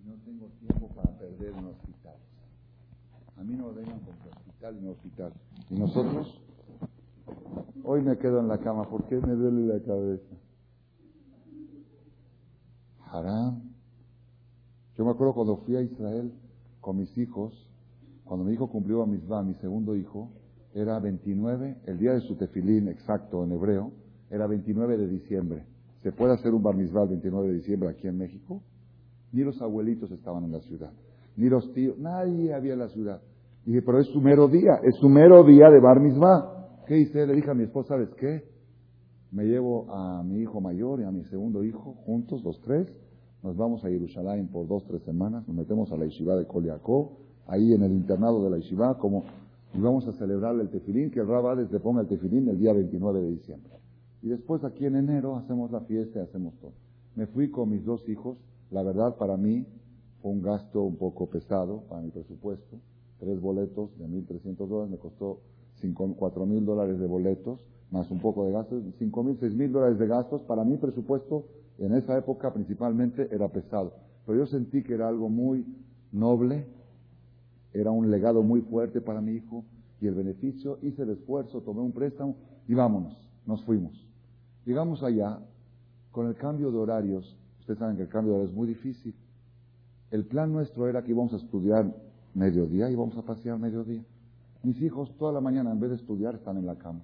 y no tengo tiempo para perder en hospitales. A mí no me vengan con hospital no hospital. ¿Y nosotros? Hoy me quedo en la cama. ¿Por qué me duele la cabeza? Yo me acuerdo cuando fui a Israel con mis hijos, cuando mi hijo cumplió a mi segundo hijo, era 29, el día de su tefilín exacto en hebreo, era 29 de diciembre. ¿Se puede hacer un bar mitzvah el 29 de diciembre aquí en México? Ni los abuelitos estaban en la ciudad, ni los tíos, nadie había en la ciudad. Dije, pero es su mero día, es su mero día de bar. ¿Qué hice? Le dije a mi esposa, ¿sabes qué? Me llevo a mi hijo mayor y a mi segundo hijo juntos, los tres, nos vamos a Jerusalén por dos, tres semanas, nos metemos a la yeshiva de Koliakó, ahí en el internado de la yeshiva, como, y vamos a celebrar el tefilín, que el Rabades le ponga el tefilín el día 29 de diciembre. Y después aquí en enero hacemos la fiesta y hacemos todo. Me fui con mis dos hijos, la verdad para mí fue un gasto un poco pesado para mi presupuesto, tres boletos de 1.300 dólares, me costó cuatro mil dólares de boletos, más un poco de gastos, cinco mil, seis mil dólares de gastos, para mi presupuesto en esa época principalmente era pesado. Pero yo sentí que era algo muy noble, era un legado muy fuerte para mi hijo y el beneficio, hice el esfuerzo, tomé un préstamo y vámonos, nos fuimos. Llegamos allá, con el cambio de horarios, Ustedes saben que el cambio de hora es muy difícil. El plan nuestro era que íbamos a estudiar mediodía y íbamos a pasear mediodía. Mis hijos toda la mañana en vez de estudiar están en la cama.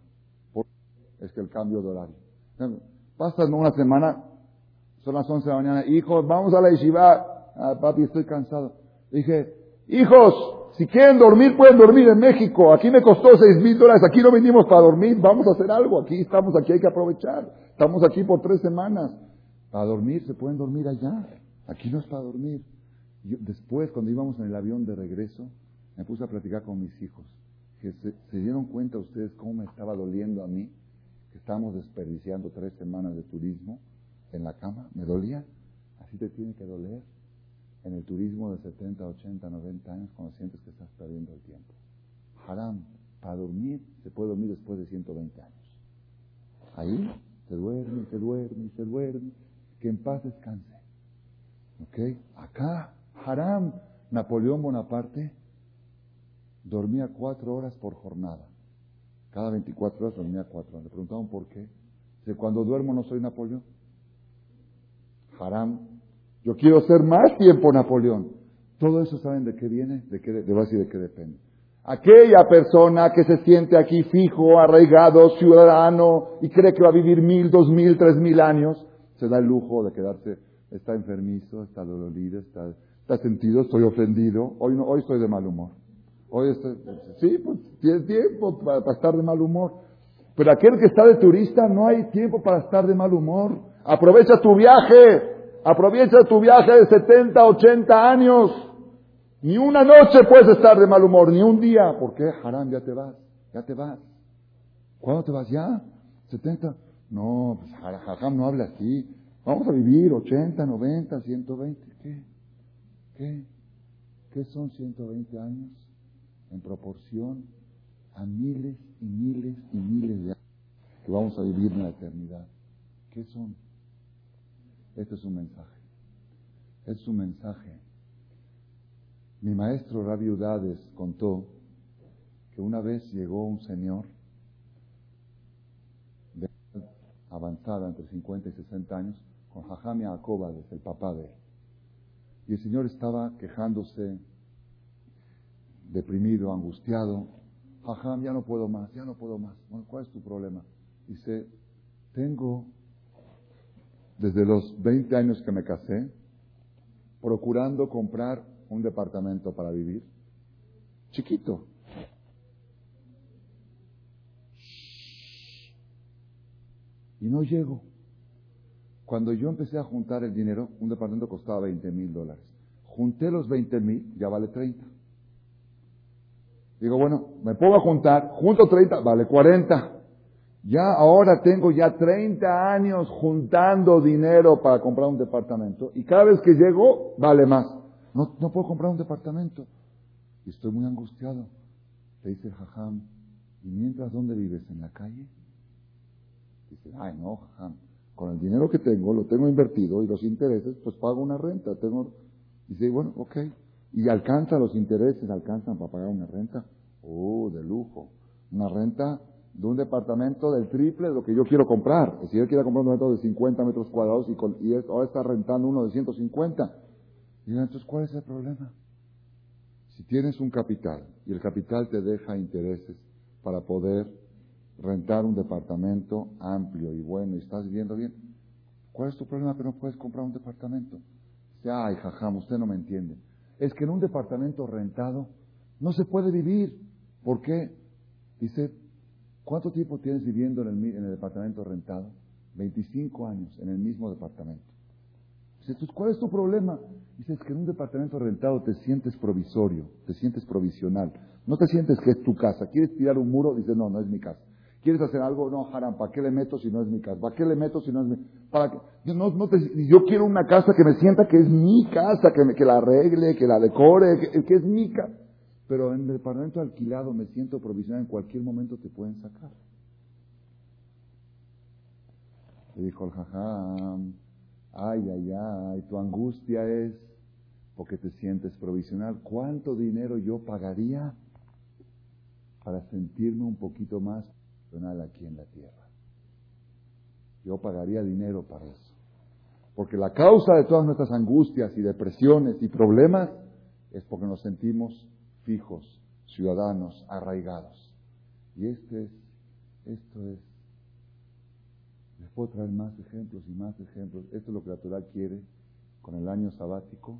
es que el cambio de horario. Pasan una semana, son las 11 de la mañana, hijos, vamos a la yeshiva. Ah, papi, estoy cansado. Dije, hijos, si quieren dormir, pueden dormir en México. Aquí me costó seis mil dólares. Aquí no venimos para dormir. Vamos a hacer algo. Aquí estamos, aquí hay que aprovechar. Estamos aquí por tres semanas. Para dormir, se pueden dormir allá. Aquí no es para dormir. después, cuando íbamos en el avión de regreso, me puse a platicar con mis hijos. Que se, dieron cuenta ustedes cómo me estaba doliendo a mí que estábamos desperdiciando tres semanas de turismo en la cama. Me dolía. Así te tiene que doler en el turismo de 70, 80, 90 años cuando sientes que estás perdiendo el tiempo. Haram, para dormir, se puede dormir después de 120 años. Ahí se duerme, se duerme, se duerme, que en paz descanse. ¿Ok? Acá, haram, Napoleón Bonaparte dormía cuatro horas por jornada. Cada 24 horas dormía cuatro horas. Le preguntaban por qué. Dice, cuando duermo no soy Napoleón. Haram. Yo quiero ser más tiempo Napoleón. Todo eso saben de qué viene, de qué, de, de qué depende. Aquella persona que se siente aquí fijo, arraigado, ciudadano y cree que va a vivir mil, dos mil, tres mil años, se da el lujo de quedarse, está enfermizo, está dolorido, está, está sentido, estoy ofendido, hoy no, hoy estoy de mal humor. Hoy estoy, sí, pues tienes tiempo para, para estar de mal humor. Pero aquel que está de turista no hay tiempo para estar de mal humor. Aprovecha tu viaje, aprovecha tu viaje de 70, 80 años. Ni una noche puedes estar de mal humor, ni un día. ¿Por qué? Haram, ya te vas, ya te vas. ¿Cuándo te vas? ¿Ya? ¿70? No, pues Haram no habla así. Vamos a vivir 80, 90, 120. ¿Qué? ¿Qué? ¿Qué son 120 años? En proporción a miles y miles y miles de años que vamos a vivir en la eternidad. ¿Qué son? Este es un mensaje. Es un mensaje mi maestro Rabbi Udades contó que una vez llegó un señor de avanzada entre 50 y 60 años con Jajami Akobades, el papá de él. Y el señor estaba quejándose, deprimido, angustiado. Jajam, ya no puedo más, ya no puedo más. ¿Cuál es tu problema? Dice, tengo desde los 20 años que me casé, procurando comprar un departamento para vivir, chiquito. Y no llego. Cuando yo empecé a juntar el dinero, un departamento costaba 20 mil dólares. Junté los 20 mil, ya vale 30. Digo, bueno, me pongo a juntar, junto 30, vale 40. Ya ahora tengo ya 30 años juntando dinero para comprar un departamento y cada vez que llego vale más. No, no puedo comprar un departamento. Y estoy muy angustiado. Le dice Jajam, ¿y mientras dónde vives? ¿En la calle? Dice, ay no, Jajam, con el dinero que tengo, lo tengo invertido y los intereses, pues pago una renta. Tengo... Dice, bueno, ok. ¿Y alcanza los intereses? ¿Alcanzan para pagar una renta? Oh, de lujo. Una renta de un departamento del triple de lo que yo quiero comprar. Si él quiere comprar un departamento de 50 metros cuadrados y, y ahora está rentando uno de 150, y entonces, ¿cuál es el problema? Si tienes un capital y el capital te deja intereses para poder rentar un departamento amplio y bueno y estás viviendo bien, ¿cuál es tu problema que no puedes comprar un departamento? Dice, ay, jajam, usted no me entiende. Es que en un departamento rentado no se puede vivir. ¿Por qué? Dice, ¿cuánto tiempo tienes viviendo en el, en el departamento rentado? 25 años en el mismo departamento. ¿cuál es tu problema? Dices que en un departamento rentado te sientes provisorio, te sientes provisional. No te sientes que es tu casa. ¿Quieres tirar un muro? Dices, no, no es mi casa. ¿Quieres hacer algo? No, haram, ¿para qué le meto si no es mi casa? ¿Para qué le meto si no es mi ¿Para Yo, no, no te... yo quiero una casa que me sienta que es mi casa, que, me, la arregle, que la decore, que es mi casa. Pero en el departamento alquilado me siento provisional, en cualquier momento te pueden sacar. Le dijo el jajam, Ay, ay, ay, tu angustia es porque te sientes provisional. ¿Cuánto dinero yo pagaría para sentirme un poquito más provisional aquí en la tierra? Yo pagaría dinero para eso. Porque la causa de todas nuestras angustias y depresiones y problemas es porque nos sentimos fijos, ciudadanos, arraigados. Y este es, esto es, les puedo traer más ejemplos y más ejemplos. Esto es lo que la Torah quiere con el año sabático,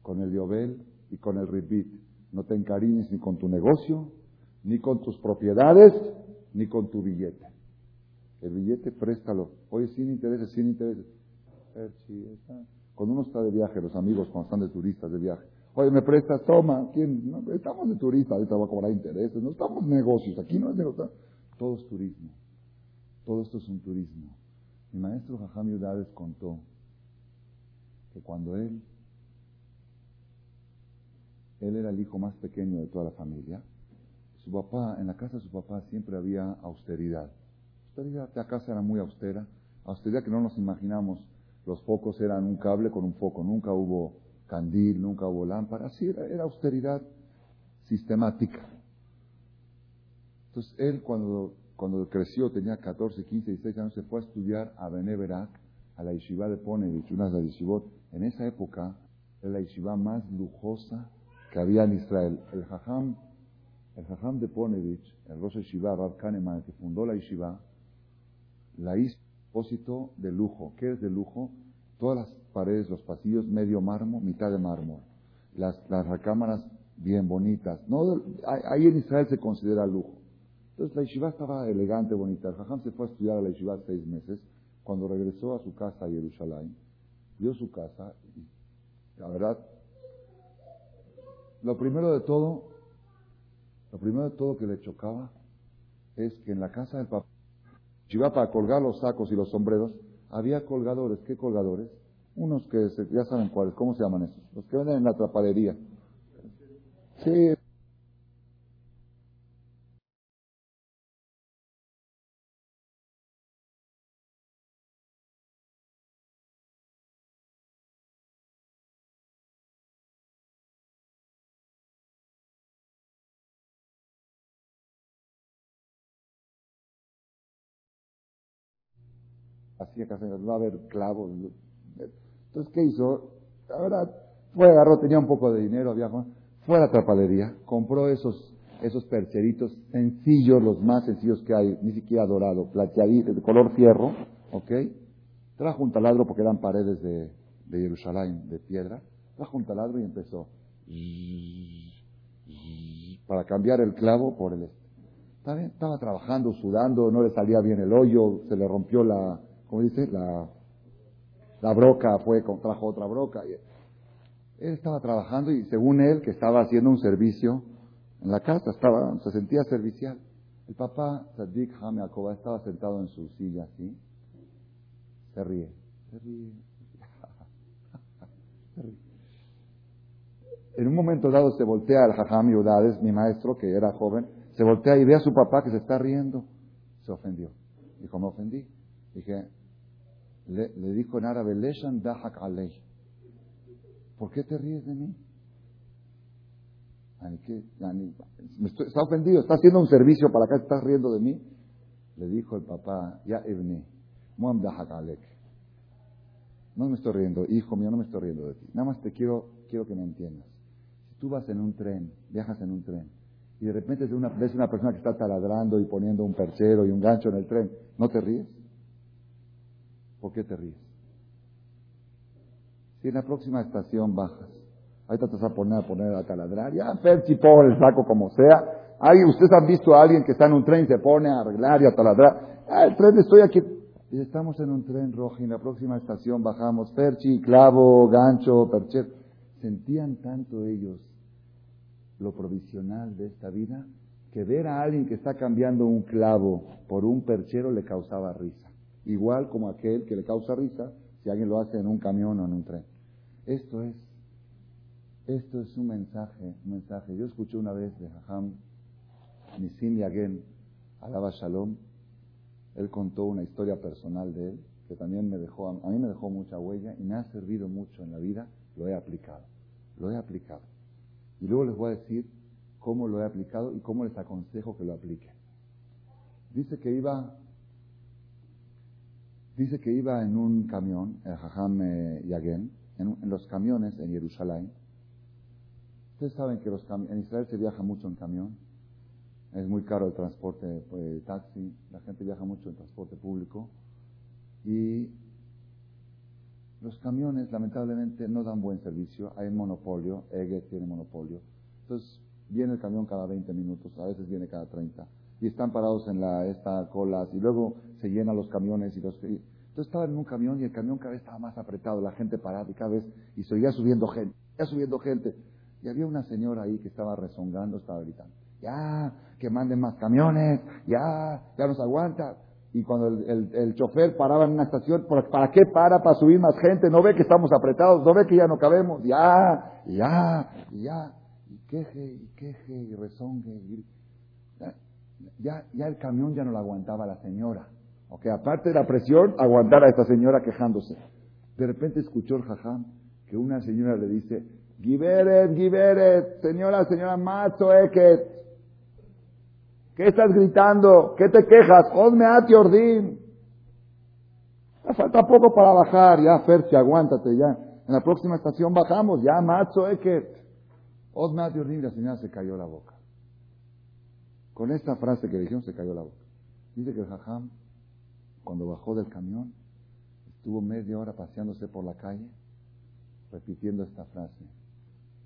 con el Yobel y con el Ribit. No te encariñes ni con tu negocio, ni con tus propiedades, ni con tu billete. El billete préstalo. Oye, sin intereses, sin intereses. Cuando uno está de viaje, los amigos cuando están de turistas de viaje. Oye, me prestas, toma. ¿Quién? estamos de turistas, ahorita va a cobrar intereses. No estamos negocios, aquí no es negocio. Todo es turismo. Todo esto es un turismo. Mi maestro Jajam Yudades contó que cuando él, él era el hijo más pequeño de toda la familia, su papá, en la casa de su papá siempre había austeridad. Austeridad, la casa era muy austera, austeridad que no nos imaginamos. Los focos eran un cable con un foco, nunca hubo candil, nunca hubo lámpara, así era, era austeridad sistemática. Entonces él cuando, cuando creció, tenía 14, 15, 16 años, se fue a estudiar a Beneverak, a la yeshiva de Ponevich, una de las yeshivot. En esa época era la yeshiva más lujosa que había en Israel. El jajam el Jajam de Ponevich, el Rosh Yeshiva, Rab Kahneman, que fundó la Yeshiva, la hizo propósito de lujo. ¿Qué es de lujo? Todas las paredes, los pasillos, medio mármol, mitad de mármol. Las, las recámaras bien bonitas. No, ahí en Israel se considera lujo. Entonces la Yeshiva estaba elegante, bonita. El Jajam se fue a estudiar a la Yeshiva seis meses. Cuando regresó a su casa a Jerusalén, vio su casa y la verdad, lo primero de todo, lo primero de todo que le chocaba es que en la casa del papá, iba para colgar los sacos y los sombreros, había colgadores. ¿Qué colgadores? Unos que ya saben cuáles, ¿cómo se llaman esos? Los que venden en la trapalería. Sí, hacía casi no va a haber clavos. Entonces, ¿qué hizo? Ahora fue, agarró, tenía un poco de dinero, había, fue a la trapalería, compró esos, esos percheritos sencillos, los más sencillos que hay, ni siquiera dorado, plateaditos, de color fierro, ¿ok? Trajo un taladro porque eran paredes de, de Jerusalén, de piedra, trajo un taladro y empezó para cambiar el clavo por el este. Estaba trabajando, sudando, no le salía bien el hoyo, se le rompió la, como dice, la, la broca fue, trajo otra broca. Él estaba trabajando y según él, que estaba haciendo un servicio en la casa, estaba, se sentía servicial. El papá, Sadik Hameakoba, estaba sentado en su silla así, se ríe, se ríe, se ríe. En un momento dado se voltea al Jajam Yudades, mi maestro, que era joven, se voltea y ve a su papá que se está riendo. Se ofendió. Dijo, me ofendí. Dije, le, dijo en árabe, Leshan dahak alei. ¿Por qué te ríes de mí? está ofendido, está haciendo un servicio para acá, estás riendo de mí. Le dijo el papá, ya ibni, muam dahak. No me estoy riendo, hijo mío, no me estoy riendo de ti. Nada más te quiero, quiero que me entiendas. Si tú vas en un tren, viajas en un tren, y de repente ves una, ves una persona que está taladrando y poniendo un perchero y un gancho en el tren, ¿no te ríes? ¿Por qué te ríes? Si en la próxima estación bajas, ahí te vas a poner a poner a taladrar, ya Perchi pon el saco como sea. Ahí ustedes han visto a alguien que está en un tren y se pone a arreglar y a taladrar. Ah, el tren estoy aquí. Y estamos en un tren rojo y en la próxima estación bajamos Perchi, clavo, gancho, percher. Sentían tanto ellos lo provisional de esta vida que ver a alguien que está cambiando un clavo por un perchero le causaba risa igual como aquel que le causa risa si alguien lo hace en un camión o en un tren. Esto es, esto es un mensaje, un mensaje. Yo escuché una vez de Jajam Nisim Yagen, Alaba Shalom, él contó una historia personal de él, que también me dejó, a mí me dejó mucha huella y me ha servido mucho en la vida, lo he aplicado, lo he aplicado. Y luego les voy a decir cómo lo he aplicado y cómo les aconsejo que lo apliquen. Dice que iba Dice que iba en un camión, el Jajam eh, en, los camiones en Jerusalén. Ustedes saben que los en Israel se viaja mucho en camión. Es muy caro el transporte pues, taxi. La gente viaja mucho en transporte público. Y los camiones, lamentablemente, no dan buen servicio. Hay monopolio. Ege tiene monopolio. Entonces, viene el camión cada 20 minutos. A veces viene cada 30 y están parados en la esta colas y luego se llenan los camiones y los entonces estaba en un camión y el camión cada vez estaba más apretado, la gente parada y cada vez y seguía subiendo gente, ya subiendo gente. Y había una señora ahí que estaba rezongando, estaba gritando, ya que manden más camiones, ya ya nos aguanta y cuando el, el, chofer paraba en una estación, ¿para qué para? Para subir más gente, no ve que estamos apretados, no ve que ya no cabemos, ya, ya, ya, y queje, y queje, y rezongue, y ya, ya el camión ya no lo aguantaba la señora. Ok, aparte de la presión, aguantar a esta señora quejándose. De repente escuchó el jajam que una señora le dice, Giberet, Giberet, señora, señora Mazo Eket, ¿qué estás gritando? ¿Qué te quejas? Odme ati ordin. Ya falta poco para bajar, ya Ferchi, aguántate ya. En la próxima estación bajamos, ya Mazo Eket. Odme ati ordin, la señora se cayó la boca. Con esta frase que dijeron se cayó la boca. Dice que el jajam, cuando bajó del camión, estuvo media hora paseándose por la calle, repitiendo esta frase.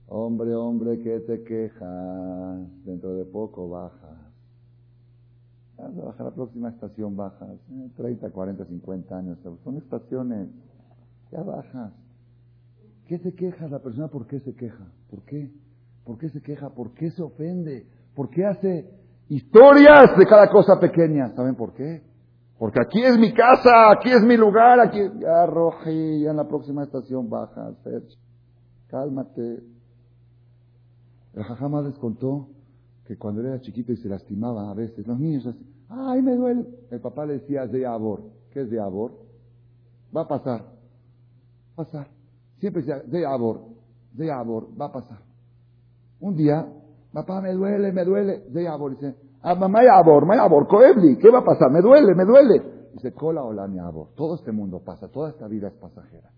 Hombre, hombre, ¿qué te quejas? Dentro de poco bajas. Vas a bajar a la próxima estación, bajas. 30, 40, 50 años. Son estaciones. Ya bajas. ¿Qué te quejas la persona? ¿Por qué se queja? ¿Por qué? ¿Por qué se queja? ¿Por qué se ofende? ¿Por qué hace historias de cada cosa pequeña. ¿Saben por qué? Porque aquí es mi casa, aquí es mi lugar, aquí... Ya, Roji, ya en la próxima estación baja, Sergio. Cálmate. El jajama les contó que cuando era chiquito y se lastimaba a veces, los niños así, ¡ay, me duele! El papá le decía, de abor. ¿Qué es de abor? Va a pasar. Pasar. Siempre decía, de abor, de abor, va a pasar. Un día Papá, me duele, me duele. De Yabor dice, ah, mamá Yabor, mamá Yabor, Coebli, ¿qué va a pasar? Me duele, me duele. Dice, cola hola mi Yabor. Todo este mundo pasa, toda esta vida es pasajera.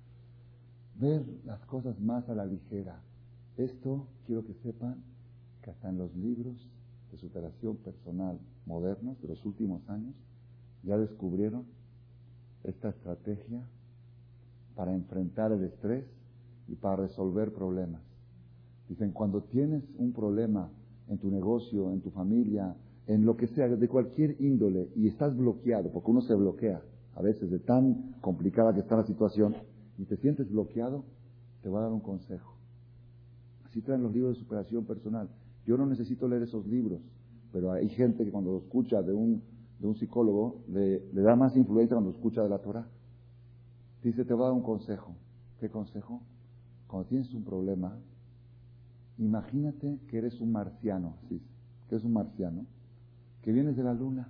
Ver las cosas más a la ligera. Esto quiero que sepan que hasta en los libros de superación personal modernos de los últimos años ya descubrieron esta estrategia para enfrentar el estrés y para resolver problemas. Dicen, cuando tienes un problema en tu negocio, en tu familia, en lo que sea, de cualquier índole, y estás bloqueado, porque uno se bloquea a veces de tan complicada que está la situación, y te sientes bloqueado, te voy a dar un consejo. Así traen los libros de superación personal. Yo no necesito leer esos libros, pero hay gente que cuando lo escucha de un, de un psicólogo, le, le da más influencia cuando escucha de la Torah. Dice, te voy a dar un consejo. ¿Qué consejo? Cuando tienes un problema, Imagínate que eres un marciano, ¿sí? que es un marciano, que vienes de la luna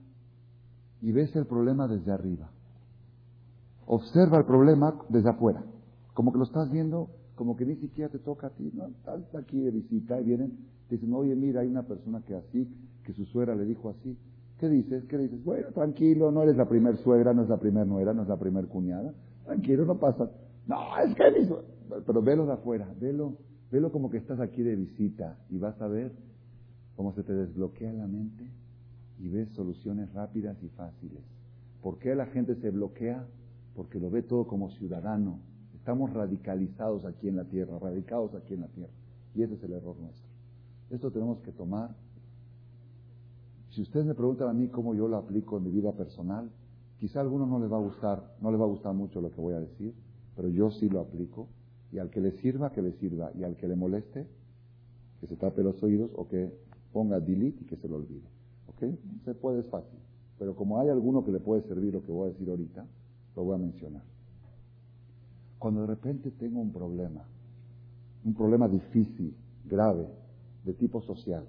y ves el problema desde arriba. Observa el problema desde afuera, como que lo estás viendo, como que ni siquiera te toca a ti, no, estás aquí de visita y vienen, te dicen, oye, mira, hay una persona que así, que su suegra le dijo así. ¿Qué dices? ¿Qué dices? Bueno, tranquilo, no eres la primer suegra, no es la primer nuera, no es la primer cuñada. Tranquilo, no pasa. No, es que Pero velo de afuera, velo Velo como que estás aquí de visita y vas a ver cómo se te desbloquea la mente y ves soluciones rápidas y fáciles. ¿Por qué la gente se bloquea? Porque lo ve todo como ciudadano. Estamos radicalizados aquí en la tierra, radicados aquí en la tierra. Y ese es el error nuestro. Esto tenemos que tomar. Si ustedes me preguntan a mí cómo yo lo aplico en mi vida personal, quizá a algunos no les va a gustar, no les va a gustar mucho lo que voy a decir, pero yo sí lo aplico y al que le sirva, que le sirva. Y al que le moleste, que se tape los oídos o que ponga delete y que se lo olvide. ¿Ok? Se puede, es fácil. Pero como hay alguno que le puede servir lo que voy a decir ahorita, lo voy a mencionar. Cuando de repente tengo un problema, un problema difícil, grave, de tipo social,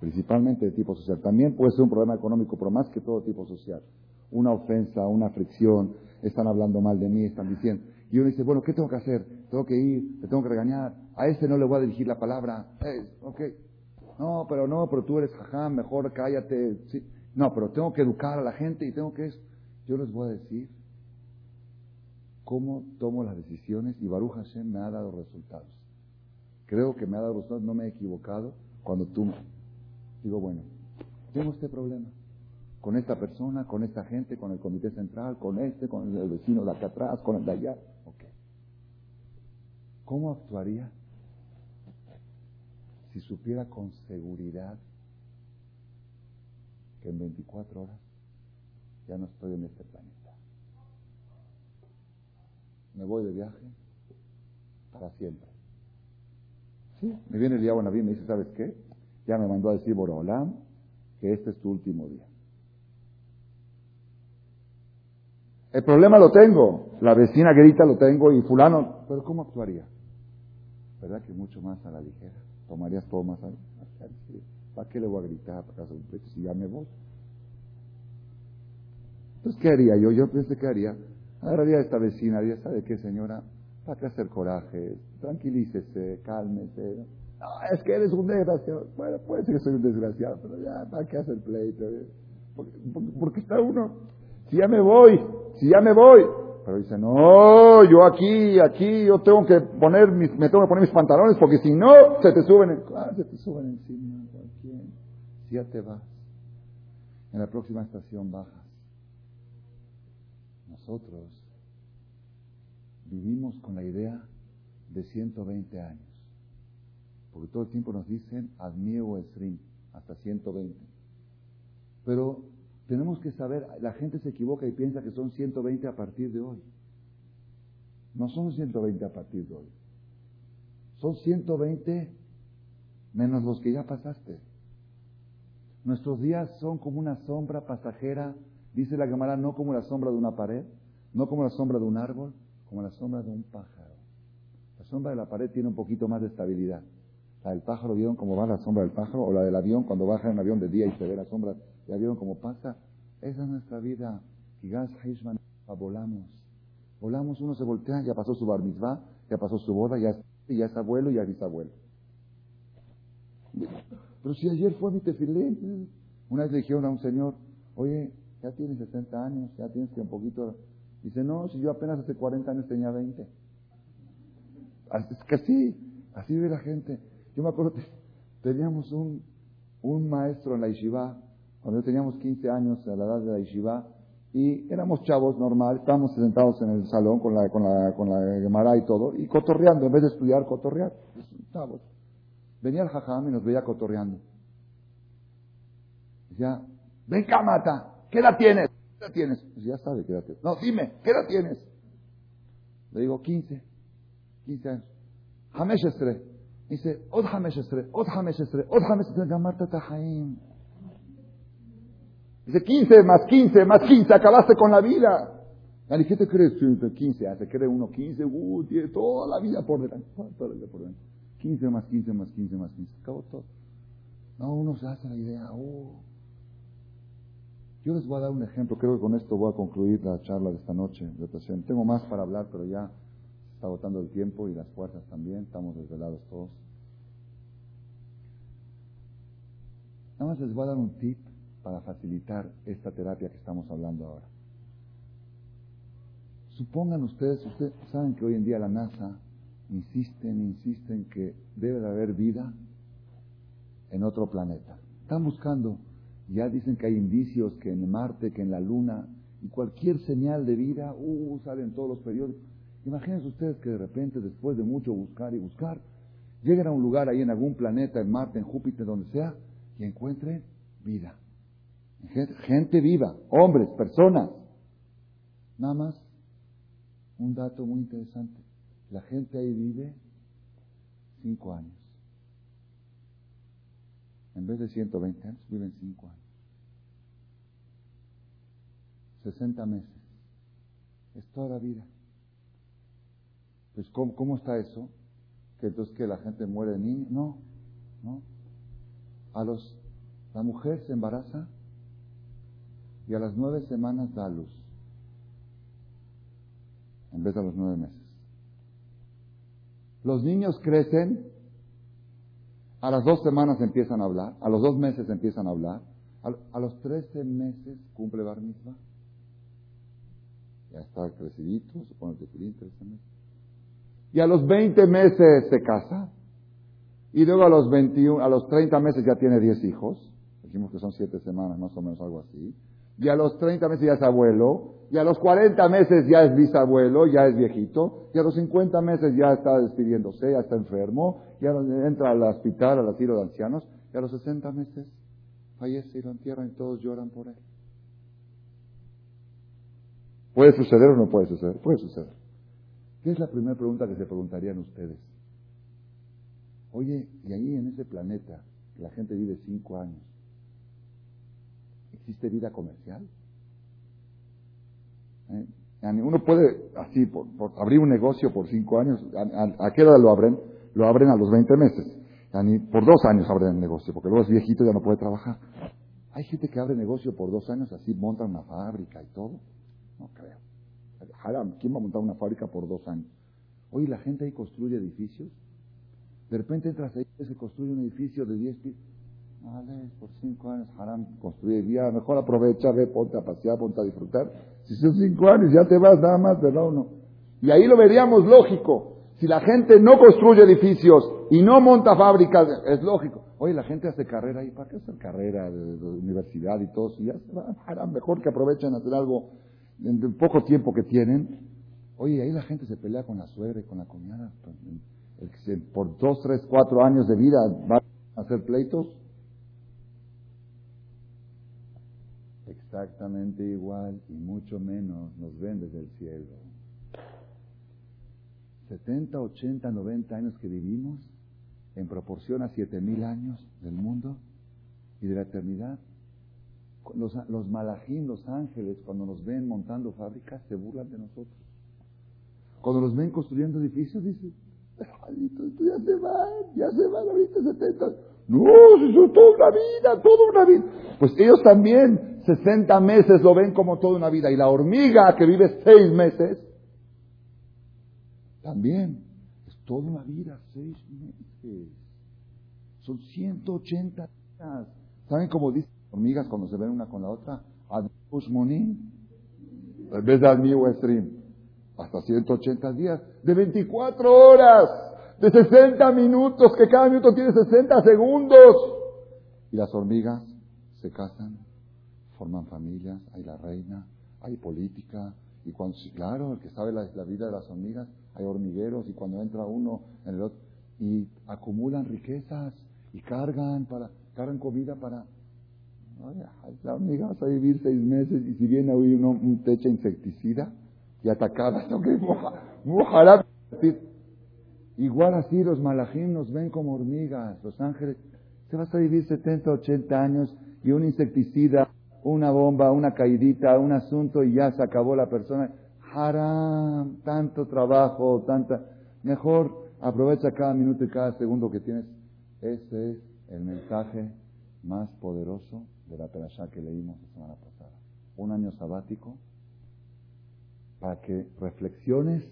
principalmente de tipo social, también puede ser un problema económico, pero más que todo tipo social, una ofensa, una fricción, están hablando mal de mí, están diciendo, y uno dice, bueno, ¿qué tengo que hacer? Tengo que ir, te tengo que regañar, a este no le voy a dirigir la palabra. ok. No, pero no, pero tú eres jajam, mejor cállate. Sí. No, pero tengo que educar a la gente y tengo que... Yo les voy a decir cómo tomo las decisiones y Baruch Hashem me ha dado resultados. Creo que me ha dado resultados, no me he equivocado cuando tú digo, bueno, tengo este problema con esta persona, con esta gente, con el comité central, con este, con el vecino de acá atrás, con el de allá. ¿Cómo actuaría si supiera con seguridad que en 24 horas ya no estoy en este planeta? Me voy de viaje para siempre. Sí, me viene el día y me dice, ¿sabes qué? Ya me mandó a decir Borolam que este es tu último día. El problema lo tengo, la vecina grita lo tengo y fulano, pero ¿cómo actuaría? ¿Verdad que mucho más a la ligera? ¿Tomarías todo más a la ¿Para qué le voy a gritar para si ya me voy? Entonces, ¿qué haría yo? Yo pensé que haría. Agarraría a esta vecina, ya sabe qué señora, ¿para qué hacer coraje? Tranquilícese, cálmese. No, es que eres un desgraciado. Bueno, puede ser que soy un desgraciado, pero ya, ¿para qué hacer pleito? ¿Por qué está uno, si ya me voy, si ya me voy. Pero dice, no, yo aquí, aquí, yo tengo que poner mis, me tengo que poner mis pantalones porque si no, se te suben, en, ah, se te suben encima. Ya te vas, en la próxima estación bajas. Nosotros vivimos con la idea de 120 años. Porque todo el tiempo nos dicen, admiego esrim, hasta 120. Pero tenemos que saber, la gente se equivoca y piensa que son 120 a partir de hoy. No son 120 a partir de hoy. Son 120 menos los que ya pasaste. Nuestros días son como una sombra pasajera, dice la Gemara, no como la sombra de una pared, no como la sombra de un árbol, como la sombra de un pájaro. La sombra de la pared tiene un poquito más de estabilidad. La del pájaro, ¿vieron cómo va la sombra del pájaro? O la del avión, cuando baja en un avión de día y se ve la sombra ¿Ya vieron cómo pasa? Esa es nuestra vida. volamos. Volamos, uno se voltea, ya pasó su bar mitzvah, ya pasó su boda, ya, ya es abuelo ya es bisabuelo. Pero si ayer fue mi tefilé, una vez le dijeron a un señor, oye, ya tienes 60 años, ya tienes que un poquito... Dice, no, si yo apenas hace 40 años tenía 20. Es que así, así ve la gente. Yo me acuerdo, teníamos un, un maestro en la yeshiva cuando teníamos 15 años a la edad de la yeshiva, y éramos chavos normal, estábamos sentados en el salón con la, con la, con la Gemara y todo, y cotorreando, en vez de estudiar, cotorrear. Chavos. Venía el jajam y nos veía cotorreando. Decía, ven camata, ¿qué edad tienes? ¿Qué edad tienes? Pues ya sabe qué edad tienes. No, dime, ¿qué edad tienes? Le digo, 15. 15 años. Hamesh Dice, Od Hamesh Od Hamesh Od Hamesh Gamarta Tahaim. Dice 15 más 15 más 15, acabaste con la vida. ¿Y qué te crees? 15, ah, se cree uno 15, uh, tiene toda la vida por delante. Toda la vida por delante. 15 más 15 más 15 más 15. Acabó todo. No, uno se hace la idea, oh. Yo les voy a dar un ejemplo, creo que con esto voy a concluir la charla de esta noche de Tengo más para hablar, pero ya está agotando el tiempo y las fuerzas también, estamos desvelados todos. Nada más les voy a dar un tip para facilitar esta terapia que estamos hablando ahora. Supongan ustedes, ustedes saben que hoy en día la NASA insisten, insisten que debe de haber vida en otro planeta. Están buscando, ya dicen que hay indicios que en Marte, que en la Luna, y cualquier señal de vida, uh, salen todos los periódicos. Imagínense ustedes que de repente, después de mucho buscar y buscar, lleguen a un lugar ahí en algún planeta, en Marte, en Júpiter, donde sea, y encuentren vida. Gente viva, hombres, personas. Nada más, un dato muy interesante. La gente ahí vive cinco años. En vez de 120 años, viven cinco años. 60 meses. Es toda la vida. Pues, ¿cómo, cómo está eso? Que entonces que la gente muere de niño. No, no. A los, la mujer se embaraza y a las nueve semanas da luz, en vez de a los nueve meses. Los niños crecen, a las dos semanas empiezan a hablar, a los dos meses empiezan a hablar, a, los trece meses cumple Bar. Ya está crecidito, se pone el tefilín, 13 meses. Y a los 20 meses se casa. Y luego a los 21, a los 30 meses ya tiene 10 hijos. Dijimos que son 7 semanas, más o menos algo así. Y a los 30 meses ya es abuelo. Y a los 40 meses ya es bisabuelo, ya es viejito. Y a los 50 meses ya está despidiéndose, ya está enfermo. Ya entra al hospital, al asilo de ancianos. Y a los 60 meses fallece y lo entierran y todos lloran por él. ¿Puede suceder o no puede suceder? Puede suceder. ¿Qué es la primera pregunta que se preguntarían ustedes? Oye, y ahí en ese planeta, la gente vive cinco años, ¿existe vida comercial? ¿Eh? Uno puede, así, por, abrir un negocio por cinco años, ¿a, qué edad lo abren? Lo abren a los 20 meses. Por dos años abren el negocio, porque luego es viejito y ya no puede trabajar. Hay gente que abre negocio por dos años, así montan una fábrica y todo. No creo. ¿quién va a montar una fábrica por dos años? Oye, la gente ahí construye edificios. De repente entras ahí y se construye un edificio de 10 pisos. Por cinco años, haram, construye día, mejor aprovecha, ve, ponte a pasear, ponte a disfrutar. Si son cinco años, ya te vas nada más, ¿verdad o no? Y ahí lo veríamos lógico. Si la gente no construye edificios y no monta fábricas, es lógico. Oye, la gente hace carrera ahí, ¿para qué hacer carrera de, universidad y todo? Si ya se va, mejor que aprovechen a hacer algo en el poco tiempo que tienen, oye, ahí la gente se pelea con la suegra y con la cuñada. Que por dos, tres, cuatro años de vida va a hacer pleitos. Exactamente igual y mucho menos nos ven desde el cielo. 70, 80, 90 años que vivimos en proporción a siete mil años del mundo y de la eternidad los, los malajín, los ángeles, cuando nos ven montando fábricas, se burlan de nosotros. Cuando nos ven construyendo edificios, dicen, esto ya se van, ya se van ahorita 70. No, eso es toda una vida, toda una vida. Pues ellos también 60 meses lo ven como toda una vida. Y la hormiga que vive 6 meses, también es toda una vida, 6 meses. Son 180 días. ¿Saben cómo dice hormigas cuando se ven una con la otra, Monin, en vez de Admi Stream, hasta 180 días, de 24 horas, de 60 minutos, que cada minuto tiene 60 segundos. Y las hormigas se casan, forman familias, hay la reina, hay política, y cuando, claro, el que sabe la, vida de las hormigas, hay hormigueros, y cuando entra uno en el otro, y acumulan riquezas, y cargan para, cargan comida para la hormiga vas a vivir seis meses y si viene hoy uno, un techo insecticida y atacada, <laughs> Igual así los malajim nos ven como hormigas, los ángeles. Te vas a vivir 70, 80 años y un insecticida, una bomba, una caidita, un asunto y ya se acabó la persona. Haram, tanto trabajo, tanta. Mejor aprovecha cada minuto y cada segundo que tienes. Ese es el mensaje más poderoso de la perashá que leímos la semana pasada. Un año sabático para que reflexiones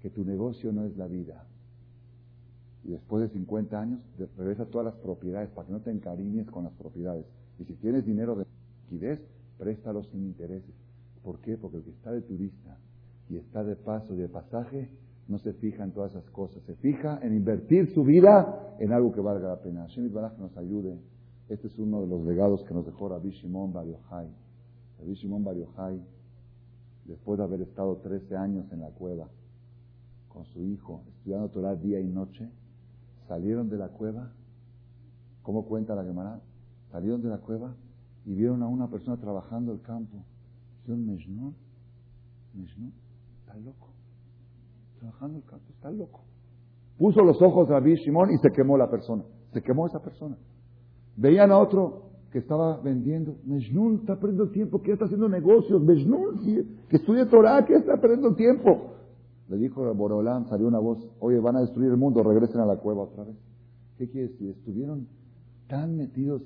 que tu negocio no es la vida. Y después de 50 años, regresa todas las propiedades para que no te encariñes con las propiedades. Y si tienes dinero de liquidez, préstalo sin intereses. ¿Por qué? Porque el que está de turista y está de paso y de pasaje, no se fija en todas esas cosas. Se fija en invertir su vida en algo que valga la pena. Hashem nos ayude este es uno de los legados que nos dejó Rabbi Shimon Bar Yochai. Rabbi Shimon Bar Yochai, después de haber estado 13 años en la cueva con su hijo, estudiando Torah día y noche, salieron de la cueva, ¿cómo cuenta la Gemara? Salieron de la cueva y vieron a una persona trabajando el campo. Dijeron, Mejnun, Mejnun, está loco. Trabajando el campo, está loco. Puso los ojos a Rabbi Shimon y se quemó la persona. Se quemó esa persona. Veían a otro que estaba vendiendo. Mejnun está perdiendo tiempo, que está haciendo negocios. Mejnun, que estudia Torah, que está perdiendo tiempo. Le dijo a Borolán, salió una voz, oye, van a destruir el mundo, regresen a la cueva otra vez. ¿Qué quiere decir? Estuvieron tan metidos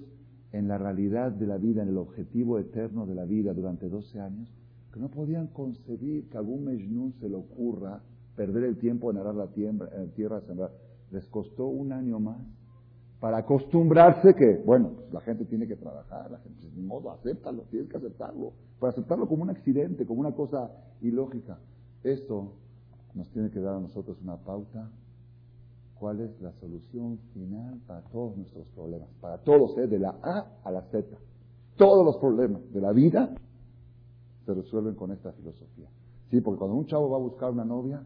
en la realidad de la vida, en el objetivo eterno de la vida durante 12 años, que no podían concebir que algún Mejnun se le ocurra perder el tiempo en arar la tierra, en sembrar. Les costó un año más para acostumbrarse que, bueno, pues la gente tiene que trabajar, la gente, ni modo, acéptalo, tienes que aceptarlo, para aceptarlo como un accidente, como una cosa ilógica. Esto nos tiene que dar a nosotros una pauta. ¿Cuál es la solución final para todos nuestros problemas? Para todos, ¿eh? de la A a la Z. Todos los problemas de la vida se resuelven con esta filosofía. Sí, porque cuando un chavo va a buscar una novia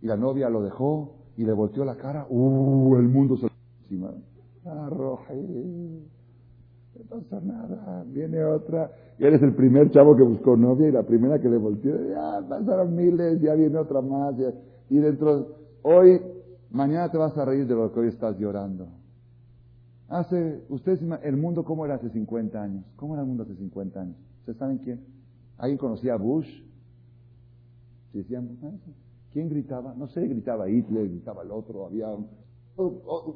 y la novia lo dejó y le volteó la cara, ¡uh! El mundo se encima. Arroje. No pasa nada. Viene otra. Y eres el primer chavo que buscó novia y la primera que le volteó. Ya pasaron miles, ya viene otra más. y dentro, hoy, mañana te vas a reír de lo que hoy estás llorando. Hace, ustedes, el mundo, ¿cómo era hace 50 años? ¿Cómo era el mundo hace 50 años? ¿Ustedes saben quién? ¿Alguien conocía a Bush? decían, ¿quién gritaba? No sé, gritaba Hitler, gritaba el otro, había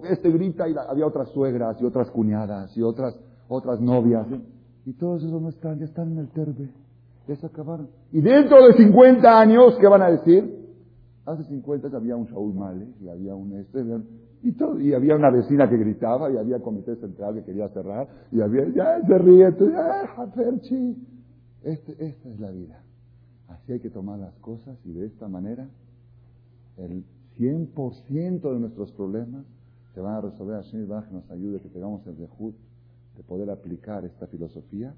este grita y había otras suegras y otras cuñadas y otras, otras novias. Y todos esos no están, ya están en el terbe. Ya se acabaron. Y dentro de 50 años, ¿qué van a decir? Hace 50 había un Shaul Male y había un este, y, todo, y había una vecina que gritaba y había comité central que quería cerrar y había, ya se ríe, ya, este, esta es la vida. Así hay que tomar las cosas y de esta manera el 100% de nuestros problemas se van a resolver. Hashem que nos ayude, que tengamos el dejud de poder aplicar esta filosofía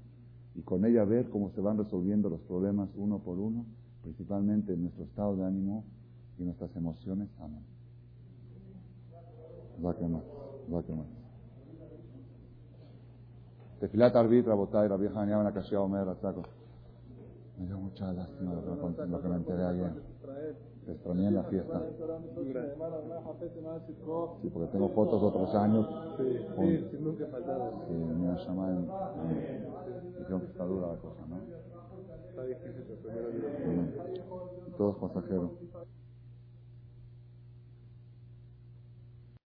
y con ella ver cómo se van resolviendo los problemas uno por uno, principalmente en nuestro estado de ánimo y nuestras emociones. Amén. Tefilat arbitra, botay, la vieja venía una calle a Omer, Me dio mucha lástima lo que me enteré ayer. Extrañé en la fiesta. Sí, porque tengo fotos de otros años. Sí, sí. Sí, me llama en, Dijeron que está dura la cosa, ¿no? Está difícil, primero Todos pasajeros.